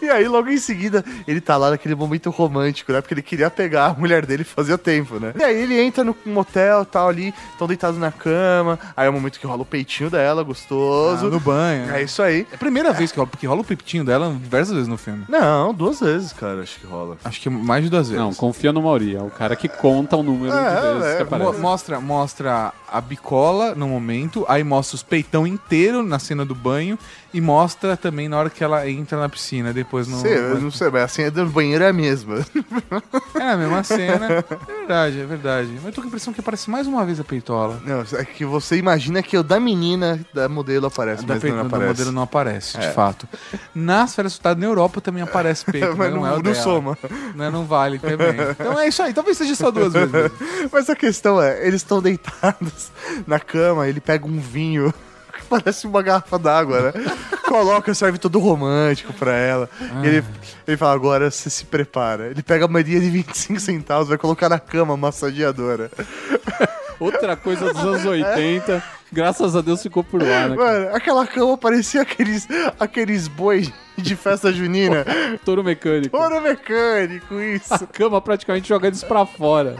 E aí, logo em seguida, ele tá lá naquele momento romântico, né? Porque ele queria pegar a mulher dele fazia tempo, né? E aí ele entra no motel tal ali, tão deitado na cama. Aí é o momento que rola o peitinho dela, gostoso. Ah, no banho. É isso aí. É a primeira vez que rola, porque rola o peitinho dela diversas vezes no filme. Não, duas vezes, cara, acho que rola. Acho que mais de duas vezes. Não, confia no Mauri. É o cara que conta o número É, de vezes é, que Mo- aparece. mostra, mostra a bicola no momento, aí mostra os peitão inteiro na cena do banho e mostra também na hora que ela entra na piscina, depois no. Sei, eu não sei, mas a senha do banheiro é a mesma. É a mesma cena. É verdade, é verdade. Mas eu tô com a impressão que aparece mais uma vez a peitola. Não, é que você imagina que o da menina, da modelo aparece, Da mas peito não aparece. modelo não aparece, de É. fato. Nas férias soltadas na Europa também aparece peito, Mas mas não, não- é o não dela. soma. Né, não vale também. Então é isso aí, talvez seja só duas vezes. mesmo. Mas a questão é, eles estão deitados na cama, ele pega um vinho parece uma garrafa d'água, né? Coloca, serve todo romântico pra ela. E ele, ele fala, agora você se prepara. Ele pega a moedinha de 25 centavos, vai colocar na cama massageadora. Outra coisa dos anos 80, graças a Deus ficou por lá, né? cara? Mano, aquela cama parecia aqueles, aqueles bois de festa junina. Touro mecânico. Ouro mecânico, isso. A cama praticamente joga eles pra fora.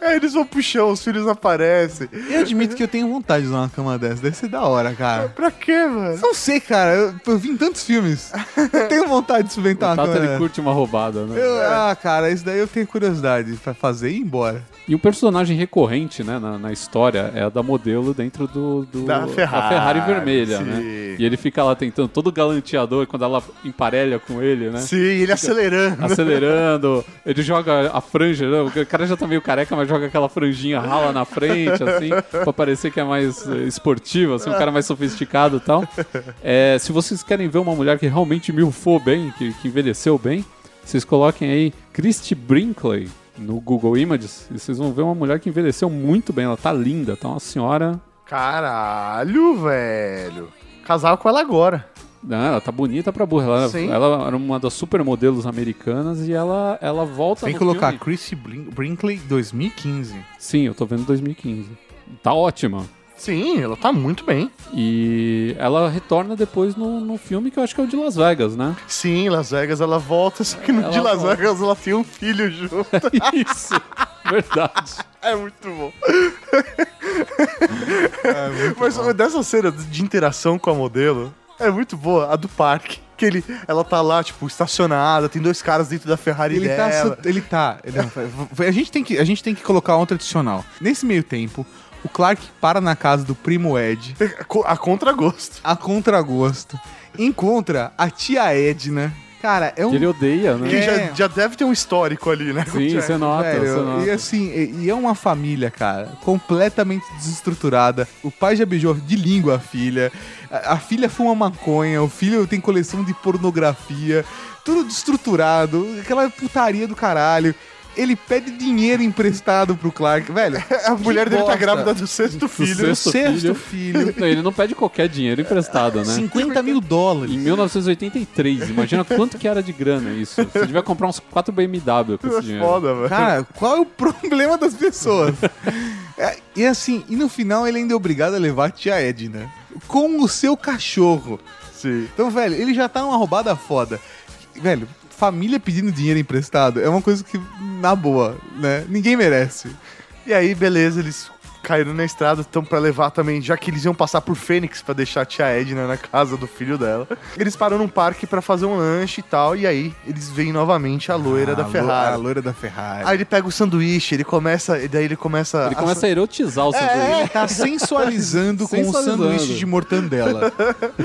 Aí eles vão pro chão, os filhos aparecem. Eu admito que eu tenho vontade de usar uma cama dessa. Deve ser da hora, cara. Pra quê, mano? Não sei, cara. Eu, eu vi em tantos filmes. Eu tenho vontade de experimentar O uma Tata, cama ele dessa. curte uma roubada, né? Eu- ah, cara, isso daí eu tenho curiosidade pra fazer e ir embora. E um personagem recorrente, né, na, na história é a da modelo dentro do, do- Da Ferrari, Ferrari vermelha, sim. né? E ele fica lá tentando, todo galanteador, quando ela emparelha com ele, né? Sim, ele acelerando. Acelerando, ele joga a franja, né? o cara já tá meio careca, mas joga aquela franjinha rala na frente, assim, pra parecer que é mais eh, esportivo, assim, um cara mais sofisticado e tal. É, se vocês querem ver uma mulher que realmente milfou bem, que, que envelheceu bem, vocês coloquem aí Christy Brinkley no Google Images e vocês vão ver uma mulher que envelheceu muito bem, ela tá linda, tá uma senhora... Caralho, velho. Casar com ela agora. Não, ela tá bonita pra burra. Ela, Sim. ela era uma das supermodelos americanas e ela, ela volta Tem no que colocar filme. Chrissy Brinkley 2015. Sim, eu tô vendo 2015. Tá ótima. Sim, ela tá muito bem. E ela retorna depois no, no filme que eu acho que é o de Las Vegas, né? Sim, Las Vegas ela volta, só que no Ela de Las volta. Vegas ela tem um filho junto. Isso, verdade. É muito bom. Mas dessa cena de interação com a modelo, é muito boa, a do parque. Que ele, ela tá lá, tipo, estacionada, tem dois caras dentro da Ferrari Ele tá, dela. ele tá. ele não- a, gente tem que, a gente tem que colocar um tradicional. Nesse meio tempo, o Clark para na casa do primo Ed, A contragosto. a contragosto, encontra a tia Edna. Cara, é um. Que ele odeia, né? Que É. já, já deve ter um histórico ali, né? Sim, você nota, Velho, nota. e assim, e, e é uma família, cara, completamente desestruturada. O pai já beijou de língua a filha. A, a filha fuma maconha, o filho tem coleção de pornografia. Tudo desestruturado, aquela putaria do caralho. Ele pede dinheiro emprestado pro Clark, velho. A mulher dele tá grávida do sexto filho. sexto Sexto filho. filho. Não, ele não pede qualquer dinheiro emprestado, né? 50 mil Em dólares. 1983, imagina quanto que era de grana isso. Você devia comprar uns 4 BMW com esse É dinheiro. foda, velho. Cara, qual é o problema das pessoas? É, e assim, e no final ele ainda é obrigado a levar a tia Edna com o seu cachorro. Sim. Então, velho, ele já tá numa roubada foda. Velho, família pedindo dinheiro emprestado é uma coisa que, na boa, né? Ninguém merece. E aí, beleza, eles caíram na estrada, estão pra levar também, já que eles iam passar por Fênix pra deixar a tia Edna na casa do filho dela. Eles param num parque pra fazer um lanche e tal, e aí eles veem novamente a loira da A lo- Ferrari. A loira da Ferrari. Aí ele pega o sanduíche, ele começa, e daí ele começa Ele começa a erotizar o sanduíche. É, tá sensualizando com o sanduíche de mortandela.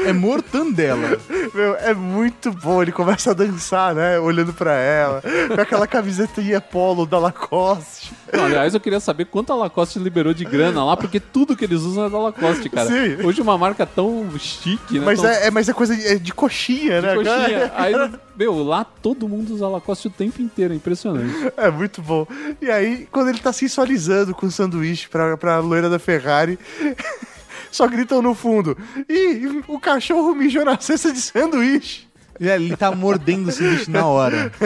É mortandela. Meu, é muito bom. Ele começa a dançar, né? Olhando pra ela. Com aquela camisetinha polo da Lacoste. Não, aliás, eu queria saber quanto a Lacoste liberou de grana lá, porque tudo que eles usam é da Lacoste, cara. Sim. Hoje uma marca tão chique, né? Mas tão é, é- mas é coisa de, é de coxinha, de né? coxinha. Aí, meu, lá todo mundo usa Lacoste o tempo inteiro, é impressionante. É muito bom. E aí, quando ele tá sensualizando com o sanduíche pra, pra loira da Ferrari, só gritam no fundo. Ih, o cachorro mijou na cesta de sanduíche. Ele tá mordendo o sanduíche na hora.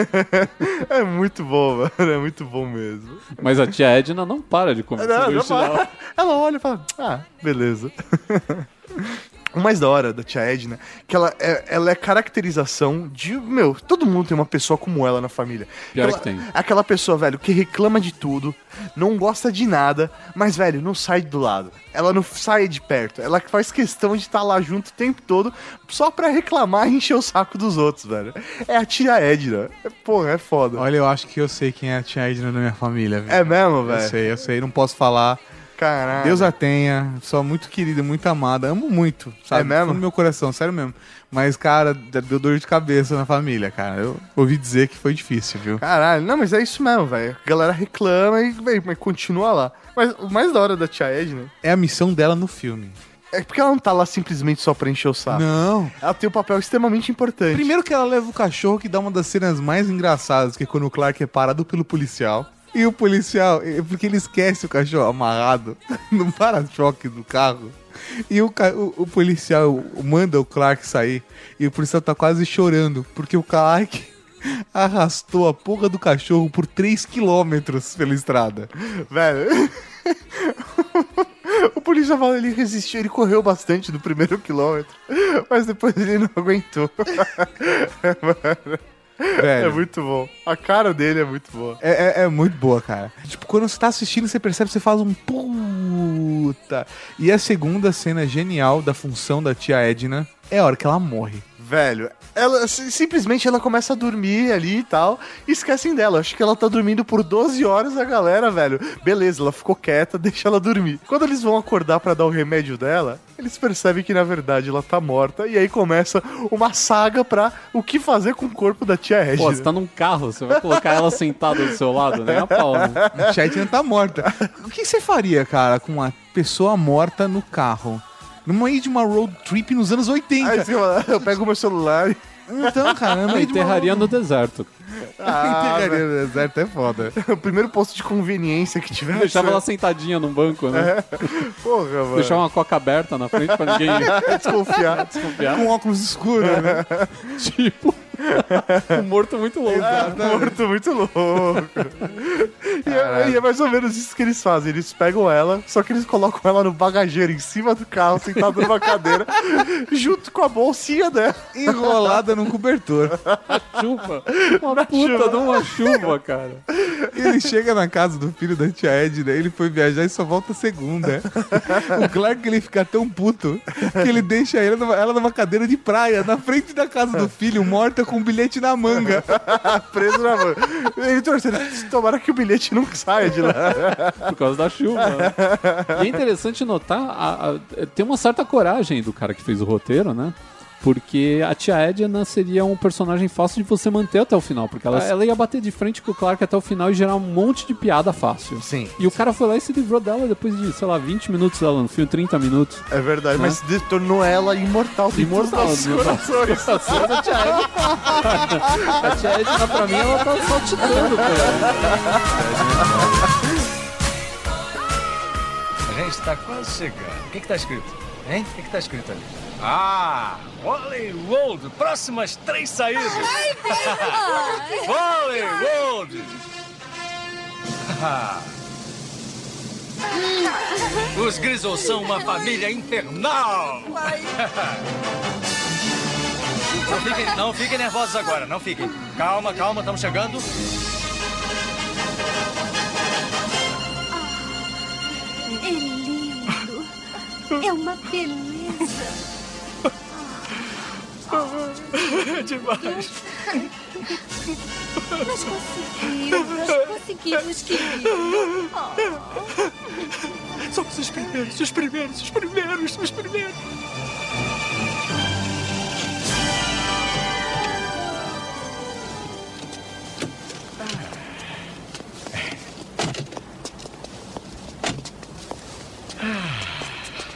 É muito bom, mano. É muito bom mesmo. Mas a tia Edna não para de comer Não, sanduíche, não. Ela olha e fala, ah, beleza. O mais da hora da tia Edna, que ela é, ela é caracterização de, meu, todo mundo tem uma pessoa como ela na família. Pior Ela- que tem. é Aquela pessoa, velho, que reclama de tudo, não gosta de nada, mas, velho, não sai do lado. Ela não sai de perto. Ela faz questão de estar lá junto o tempo todo, só pra reclamar e encher o saco dos outros, velho. É a tia Edna. É, Porra, é foda. Olha, eu acho que eu sei quem é a tia Edna da minha família, velho. É mesmo, Eu velho? sei, eu sei, não posso falar. Caralho. Deus a tenha, sou muito querida, muito amada, amo muito, sabe? É mesmo? Do meu coração, sério mesmo. Mas, cara, deu dor de cabeça na família, cara. Eu ouvi dizer que foi difícil, viu? Caralho, não, mas é isso mesmo, velho. A galera reclama e, velho, mas continua lá. Mas o mais da hora da tia Edna É a missão dela no filme. é porque ela não tá lá simplesmente só pra encher o saco. Não. Ela tem um papel extremamente importante. Primeiro que ela leva o cachorro, que dá uma das cenas mais engraçadas, que é quando o Clark é parado pelo policial. E o policial, é porque ele esquece o cachorro amarrado no para-choque do carro. E o, o- o policial manda o Clark sair. E o policial tá quase chorando, porque o Clark arrastou a porra do cachorro por 3 quilômetros pela estrada. Velho. o policial fala, ele resistiu, ele correu bastante no primeiro quilômetro. Mas depois ele não aguentou. Mano, É Velho. muito bom. A cara dele é muito boa. É, é- é muito boa, cara. Tipo, quando você tá assistindo, você percebe, você faz um puta. E a segunda cena genial da função da tia Edna é a hora que ela morre. Velho, ela si- simplesmente ela começa a dormir ali e tal, e esquecem dela. Acho que ela tá dormindo por 12 horas a galera, velho. Beleza, ela ficou quieta, deixa ela dormir. Quando eles vão acordar pra dar o remédio dela, eles percebem que na verdade ela tá morta, e aí começa uma saga pra o que fazer com o corpo da tia Edna. Pô, você tá num carro, você vai colocar ela sentada do seu lado, nem a pau, né? A tia Edna tá morta. O que você faria, cara, com uma pessoa morta no carro? No meio de uma road trip nos anos 80. Aí você fala, eu pego meu celular e. Então, cara, no meio de uma enterraria no deserto. Ah, Enterraria no deserto é foda. o primeiro posto de conveniência que tiver. Deixava ela sentadinha num banco, né? Porra, mano. Deixava uma coca aberta na frente pra ninguém desconfiar. desconfiar. Com óculos escuros, né? Tipo, um morto muito louco. Ah, morto muito louco. E é, e é mais ou menos isso que eles fazem. Eles pegam ela, só que eles colocam ela no bagageiro em cima do carro, sentado numa cadeira, junto com a bolsinha dela. Enrolada num cobertor. Chuva. Uma puta de uma chuva, cara. Ele chega na casa do filho da tia Edna, ele foi viajar e só volta segunda. O Clark ele fica tão puto que ele deixa ela numa, ela numa cadeira de praia, na frente da casa do filho, morta com um bilhete na manga. Preso na mão. Ele torcendo, tomara que o bilhete nunca saia de lá. Por causa da chuva. E é interessante notar, a- a- tem uma certa coragem do cara que fez o roteiro, né? Porque a tia Edna seria um personagem fácil de você manter até o final. Porque ela, ela ia bater de frente com o Clark até o final e gerar um monte de piada fácil. Sim. E o cara foi lá e se livrou dela depois de, sei lá, 20 minutos dela no filme, 30 minutos. É verdade, mas de- tornou ela imortal. Imortal, dos né? corações. Corações da tia Edna. A tia Edna, pra mim, ela tá saltitando, cara. A gente está quase chegando. O que está escrito? Hein? O que está escrito ali? Ah, Hollywood! Próximas três saídas! Hollywood! Os Grizzles são uma família infernal! Não fiquem, não fiquem nervosos agora, não fiquem. Calma, calma, estamos chegando. É lindo. É uma beleza. Demais. Nós conseguimos, nós conseguimos, querido. Somos os primeiros, os primeiros, os primeiros, os primeiros.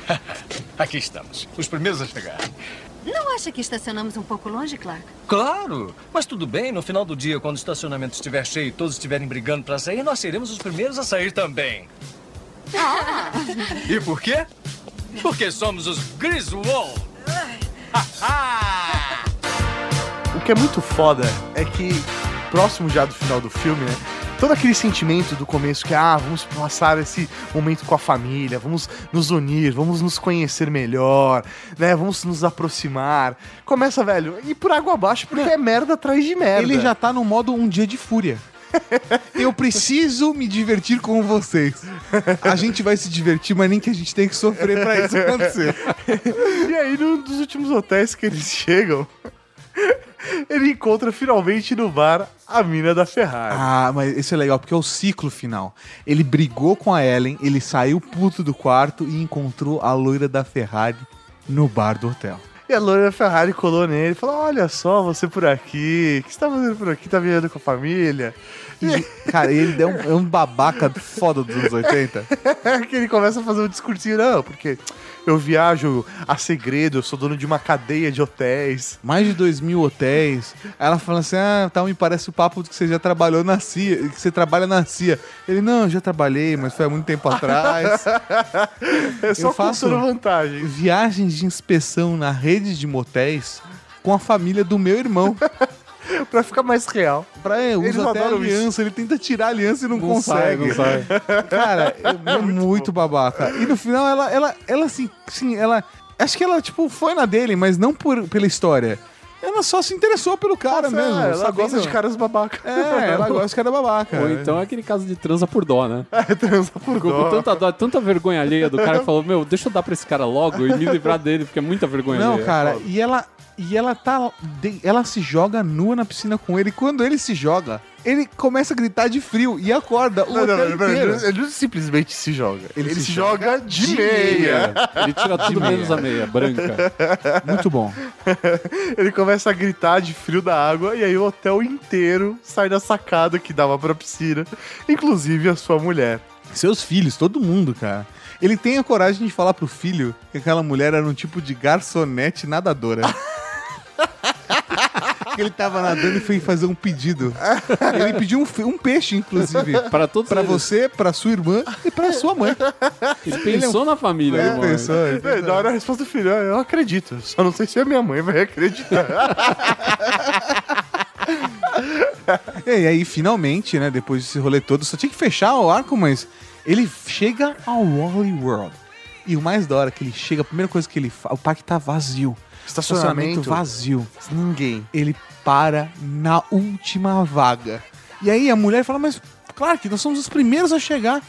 Aqui estamos, os primeiros a chegar. Não acha que estacionamos um pouco longe, Clark? Claro, mas tudo bem. No final do dia, quando o estacionamento estiver cheio e todos estiverem brigando para sair, nós seremos os primeiros a sair também. E por quê? Porque somos os Griswold. O que é muito foda é que, próximo já do final do filme, né? Todo aquele sentimento do começo que, ah, vamos passar esse momento com a família, vamos nos unir, vamos nos conhecer melhor, né? Vamos nos aproximar. Começa, velho, e por água abaixo, porque é merda atrás de merda. Ele já tá no modo um dia de fúria. Eu preciso me divertir com vocês. A gente vai se divertir, mas nem que a gente tem que sofrer pra isso acontecer. E aí, num dos últimos hotéis que eles chegam, ele encontra finalmente no bar a mina da Ferrari. Ah, mas isso é legal, porque é o ciclo final. Ele brigou com a Ellen, ele saiu puto do quarto e encontrou a loira da Ferrari no bar do hotel. E a loira da Ferrari colou nele e falou: Olha só, você por aqui, o que você tá fazendo por aqui? Tá viajando com a família? Cara, ele deu um, é um babaca foda dos anos 80. que ele começa a fazer um discursinho, não, porque eu viajo a segredo, eu sou dono de uma cadeia de hotéis. Mais de dois mil hotéis. Aí ela fala assim: ah, tá, me parece o papo de que você já trabalhou na CIA, que você trabalha na CIA. Ele, não, eu já trabalhei, mas foi há muito tempo atrás. É só Eu faço- vantagem. Viagens de inspeção na rede de motéis com a família do meu irmão. pra ficar mais real. Pra ele, Eles usa até adoram aliança, ele tenta tirar a aliança e não, Não sai, consegue. não sai. Cara, é, muito, babaca. E no final ela, ela, ela assim, sim, ela. Acho que ela, tipo, foi na dele, mas não por, pela história. Ela só se interessou pelo cara Nossa, mesmo. é, ela sabendo- gosta de caras babaca. É, ela gosta de cara babaca. Ou então é aquele caso de transa por dó, né? É, transa por Ficou com dó. tanta dó, tanta vergonha alheia do cara que falou, meu, deixa eu dar pra esse cara logo e me livrar dele, porque é muita vergonha Não, alheia. cara, e ela. E ela tá. de- ela se joga nua na piscina com ele. Quando ele se joga, ele começa a gritar de frio e acorda o Não, não, hotel não, não, inteiro. ele não simplesmente se joga. Ele, Ele se, se joga de meia. Ele tira tudo meia. menos a meia, branca. Muito bom. Ele começa a gritar de frio da água e aí o hotel inteiro sai da sacada que dava pra piscina, inclusive a sua mulher. Seus filhos, todo mundo, cara. Ele tem a coragem de falar pro filho que aquela mulher era um tipo de garçonete nadadora. que ele tava nadando e foi fazer um pedido. Ele pediu um, um peixe, inclusive. Para todos Pra eles. você, pra sua irmã e pra sua mãe. Ele pensou na família, Ele irmão. pensou, ele É, pensou. da hora a resposta do filho, "Ah, eu acredito, só não sei se a minha mãe vai acreditar. E aí, finalmente, né, depois desse rolê todo, só tinha que fechar o arco, mas ele chega ao Wally World. E o mais da hora que ele chega, a primeira coisa que ele faz, o parque tá vazio. Estacionamento. vazio. Ninguém. Ele para na última vaga. E aí a mulher fala, mas claro que nós somos os primeiros a chegar.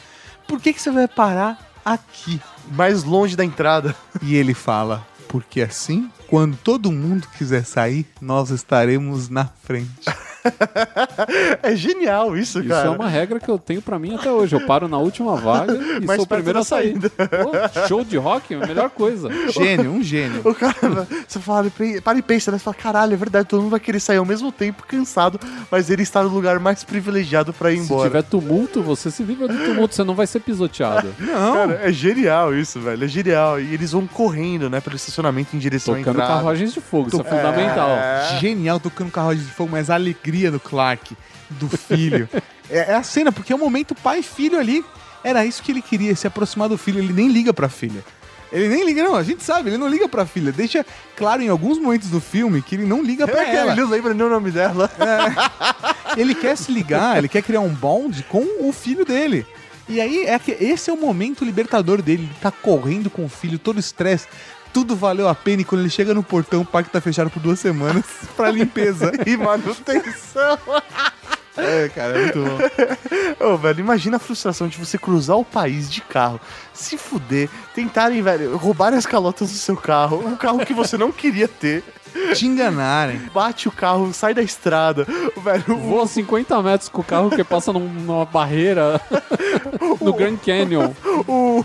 Por que, que você vai parar aqui? Mais longe da entrada. E ele fala, porque assim, quando todo mundo quiser sair, nós estaremos na frente. É genial isso, Isso cara. é uma regra que eu tenho pra mim até hoje. Eu paro na última vaga e Mais sou o primeiro a sair. Pô, show de rock é a melhor coisa. Gênio, um gênio. O cara, você fala, para e pensa, né? Você fala, caralho, é verdade, todo mundo vai querer sair ao mesmo tempo, cansado, mas ele está no lugar mais privilegiado pra ir Se embora. tiver tumulto, você se livra do tumulto, você não vai ser pisoteado. Não. Cara, é genial isso, velho. É genial. E eles vão correndo, né, pelo estacionamento em direção à Tocando entrada. carruagens de fogo, isso é fundamental. Genial, tocando carro de fogo, mas a alegria do Clark, do filho. é, é a cena, porque é o momento pai e filho ali. Era isso que ele queria, se aproximar do filho. Ele nem liga pra filha. Ele nem liga, não, a gente sabe, ele não liga pra filha. Deixa claro em alguns momentos do filme que ele não liga pra É ela. ele lembra nem o nome dela. Ele quer se ligar, ele quer criar um bond com o filho dele. E aí, é que esse é o momento libertador dele. Ele tá correndo com o filho, todo estresse. Tudo valeu a pena e quando ele chega no portão, o parque tá fechado por duas semanas pra limpeza. e manutenção. É, cara, é muito bom. Ô, velho, imagina a frustração de você cruzar o país de carro, se fuder, tentarem, velho, roubar as calotas do seu carro, um carro que você não queria ter, Te enganarem. bate o carro, sai da estrada, velho, o- Voa 50 metros com o carro que passa num- numa barreira no Grand Canyon. o,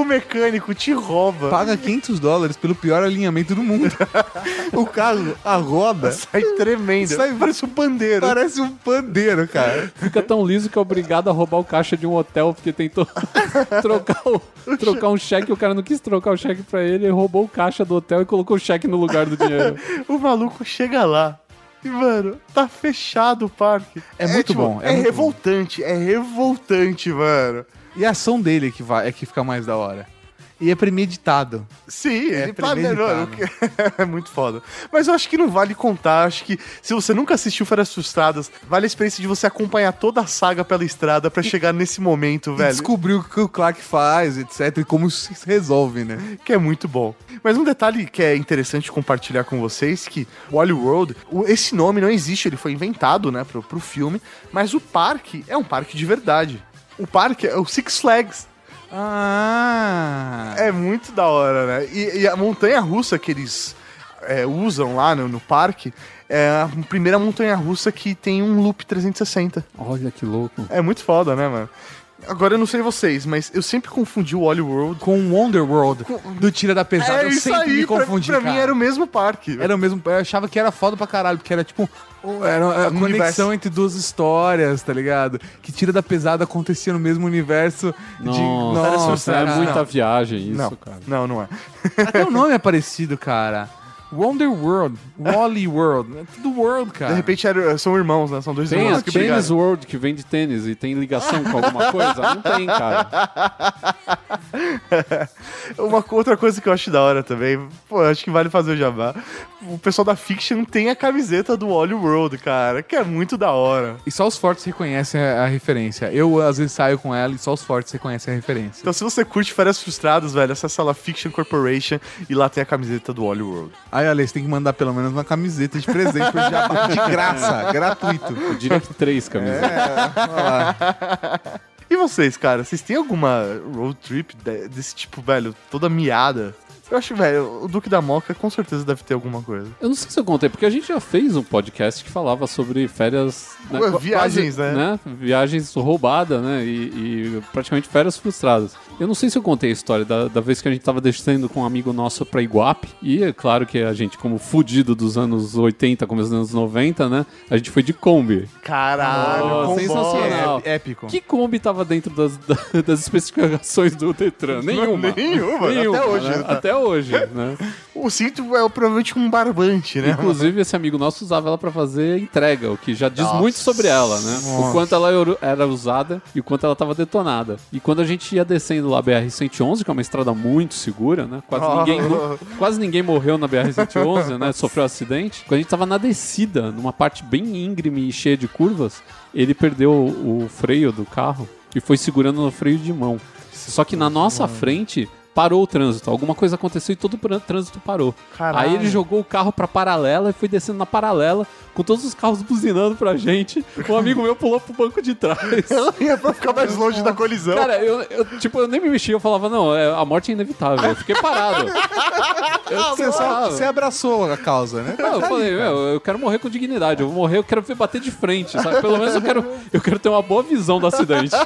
o mecânico te rouba, Paga 500 dólares pelo pior alinhamento do mundo. o carro, a roda, sai tremendo, Sai- parece um pandeiro. parece um pandeiro, cara. Fica tão liso que é obrigado a roubar o caixa de um hotel porque tentou trocar, o- trocar um cheque. O cara não quis trocar o cheque pra ele, ele roubou o caixa do hotel e colocou o cheque no lugar do dinheiro. O maluco chega lá. E, mano, tá fechado o parque. É muito bom, é É, muito revoltante, é revoltante, mano. E a ação dele é que, vai, é que fica mais da hora. e é premeditado. Sim, É ele. É muito foda. Mas eu acho que não vale contar. Acho que se você nunca assistiu Férias Frustradas, vale a experiência de você acompanhar toda a saga pela estrada pra chegar nesse momento, E velho. descobriu o que o Clark faz, etc. E como isso se resolve, né? Que é muito bom. Mas um detalhe que é interessante compartilhar com vocês que o Wally World, esse nome não existe, ele foi inventado, né, pro, pro filme, mas o parque é um parque de verdade. O parque é o Six Flags. Ah! É muito da hora, né? E, e a montanha russa que eles é, usam lá no, no parque é a primeira montanha russa que tem um loop 360. Olha que louco. É muito foda, né, mano? Agora eu não sei vocês, mas eu sempre confundi o Wally World Com o Wonder World do Tira da Pesada. É eu sempre aí, me pra- confundi, pra, mim cara. era o mesmo parque. Era o mesmo. Eu achava que era foda pra caralho, porque era tipo. Era a Um conexão universo. entre duas histórias, tá ligado? Que Tira da Pesada acontecia no mesmo universo de. Nossa, Nossa, é muita viagem isso, não, cara. não, não é. Até o nome é parecido, cara. Wonder World, Wally World, é tudo World, cara. De repente era- são irmãos, né? São dois Tem irmãos a que Tennis brigaram. World que vende tênis e tem ligação com alguma coisa? Não tem, cara. Uma outra coisa que eu acho da hora também, pô, acho que vale fazer o jabá. O pessoal da Fiction tem a camiseta do Wally World, cara, que é muito da hora. E só os fortes reconhecem a, a referência. Eu, às vezes, saio com ela e só os fortes reconhecem a referência. Então, se você curte Férias Frustradas, velho, acessa lá Fiction Corporation e lá tem a camiseta do Wally World. Aí, olha, você tem que mandar pelo menos uma camiseta de presente pro Jabá. De graça, gratuito. Eu diria que três camisetas. E vocês, cara, vocês têm alguma road trip de- desse tipo, velho, toda miada? Eu acho, velho, o Duque da Moca com certeza deve ter alguma coisa. Eu não sei se eu contei, porque a gente já fez um podcast que falava sobre férias. né, viagens, quase, né? Viagens roubadas, né? E, e praticamente férias frustradas. Eu não sei se eu contei a história da, da vez que a gente tava descendo com um amigo nosso pra Iguape. E é claro que a gente, como fudido dos anos 80, começo dos anos 90, né? A gente foi de Kombi. Caralho, Nossa, com sensacional. É, épico. Que Kombi tava dentro das, da- das especificações do Detran? Nenhuma. Nenhuma, até hoje, né? tá? Até hoje, né? O cinto é provavelmente um barbante, né? Inclusive, esse amigo nosso usava ela pra fazer entrega, o que já diz Nossa. muito sobre ela, né? O quanto ela era- era usada e o quanto ela tava detonada. E quando a gente ia descendo lá a BR-111, que é uma estrada muito segura, né? Quase, Oh. ninguém, quase ninguém morreu na BR-111, né? Sofreu um acidente. Quando a gente tava na descida, numa parte bem íngreme e cheia de curvas, ele perdeu o, o freio do carro e foi segurando no freio de mão. Só que na nossa frente parou o trânsito. Alguma coisa aconteceu e todo o trânsito parou. Caralho. Aí ele jogou o carro pra paralela e foi descendo na paralela, com todos os carros buzinando pra gente. Um amigo meu pulou pro banco de trás. É pra ficar mais longe da colisão. Cara, eu, eu, tipo, eu nem me mexi, eu falava, não, é- a morte é inevitável. Eu fiquei parado. Eu Você, fiquei só, você abraçou a causa, né? Não, eu falei, meu, eu quero morrer com dignidade. Eu vou morrer, eu quero ver bater de frente, sabe? Pelo menos eu quero, eu quero ter uma boa visão do acidente.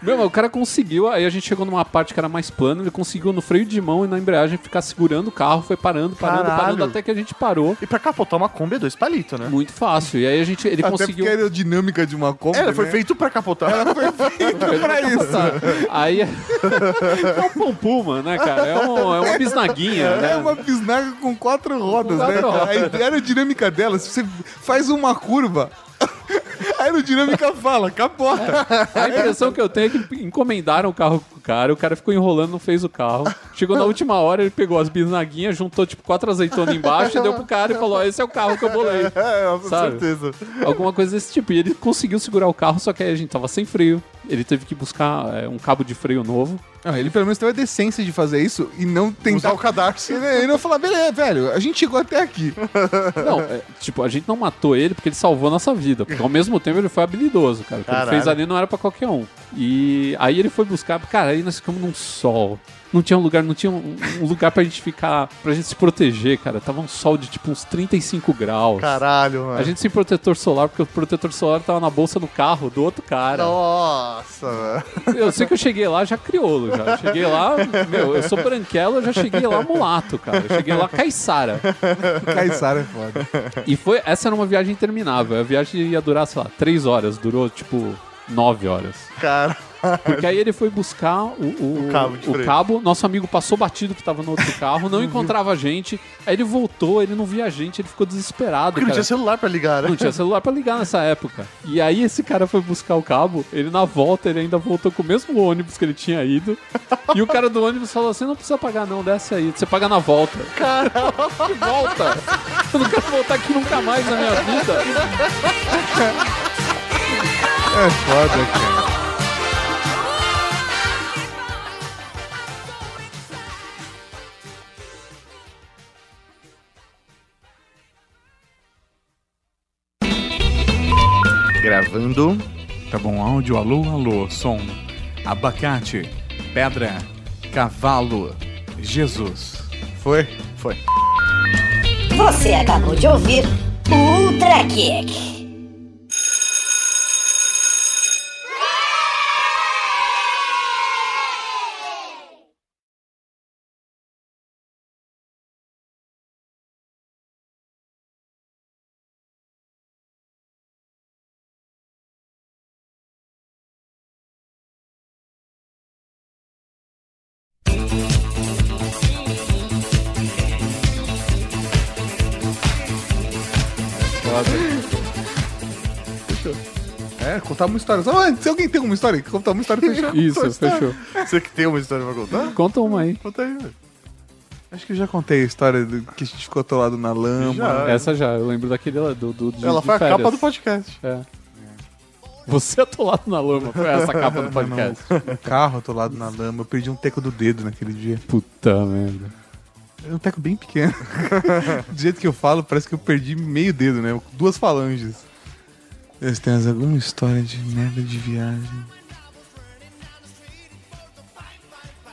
Meu, mas o cara conseguiu, aí a gente chegou numa parte que era mais plana, ele conseguiu no freio de mão e na embreagem ficar segurando o carro, foi parando, parando, Caralho. parando, até que a gente parou. E pra capotar uma Kombi é dois palitos, né? Muito fácil. E aí a gente, ele Até conseguiu. porque a aerodinâmica de uma Kombi, Ela foi né? feito pra capotar. Ela foi pra isso. Aí é um pompuma, né, cara? É, um- é uma bisnaguinha, né? É uma bisnaga com quatro rodas, Com quatro né? rodas. A aerodinâmica dela, se você faz uma curva, a aerodinâmica fala, capota. A impressão que eu tenho é que encomendaram o carro cara, o cara ficou enrolando, não fez o carro. Chegou na última hora, ele pegou as bisnaguinhas, juntou tipo quatro azeitonas embaixo e deu pro cara e falou: "Ó, esse é o carro que eu bolei. É, com Sabe? certeza. Alguma coisa desse tipo. E ele conseguiu segurar o carro, só que aí a gente tava sem freio. Ele teve que buscar é, um cabo de freio novo. Não, ele pelo menos teve a decência de fazer isso e não tentar... Usar o cadarço. Ele ele não falar, beleza, velho, a gente chegou até aqui. Não, é, tipo, a gente não matou ele porque ele salvou a nossa vida. Porque ao mesmo tempo ele foi habilidoso, cara. O que ele fez ali não era pra qualquer um. E aí ele foi buscar. Cara, aí nós ficamos num sol. Não tinha um lugar, não tinha um, um lugar pra gente ficar, pra gente se proteger, cara. Tava um sol de tipo uns 35 graus. Caralho, mano. A gente sem protetor solar, porque o protetor solar tava na bolsa do carro do outro cara. Nossa, velho. Eu sei que eu cheguei lá já crioulo, já. Eu cheguei lá, meu, eu sou branquelo, eu já cheguei lá mulato, cara. Eu cheguei lá caiçara. Caissara é foda. E foi, essa era uma viagem interminável. A viagem ia durar, sei lá, três horas. Durou, tipo, nove horas. Cara. Porque aí ele foi buscar o, o, O cabo o cabo, nosso amigo passou batido que tava no outro carro, não encontrava a gente. Aí ele voltou, ele não via a gente, ele ficou desesperado. Porque não cara. tinha celular pra ligar, né? Não tinha celular pra ligar nessa época. E aí esse cara foi buscar o cabo, ele na volta, ele ainda voltou com o mesmo ônibus que ele tinha ido. E o cara do ônibus falou assim: não precisa pagar, não, desce aí, você paga na volta. Caramba! Que volta! Eu não quero voltar aqui nunca mais na minha vida. É foda, cara. Gravando. Tá bom, áudio, alô, alô, som. Abacate, pedra, cavalo, Jesus. Foi? Foi. Você acabou de ouvir o Ultra Kick. Contar uma história. Só, ah, se alguém tem uma história, contar uma história, fechou. Isso, fechou. Você que tem uma história pra contar? Conta uma aí. Conta aí, velho. Acho que eu já contei a história do que a gente ficou atolado na lama. Já. Essa já, eu lembro daquele lá, do, do, de- Ela de foi a férias. capa do podcast. É. Você atolado na lama, foi essa a capa do podcast. Um carro atolado na lama. Eu perdi um teco do dedo naquele dia. Puta merda. É um teco bem pequeno. do jeito que eu falo, parece que eu perdi meio dedo, né? Duas falanges. Você tem mais alguma história de merda de viagem?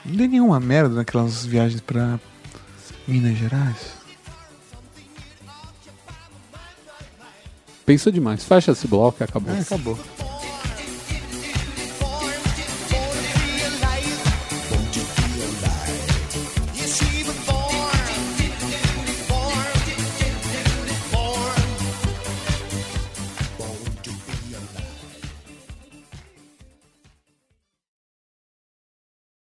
Não dei nenhuma merda naquelas viagens pra Minas Gerais? Pensa demais. Fecha esse bloco e acabou. É, acabou.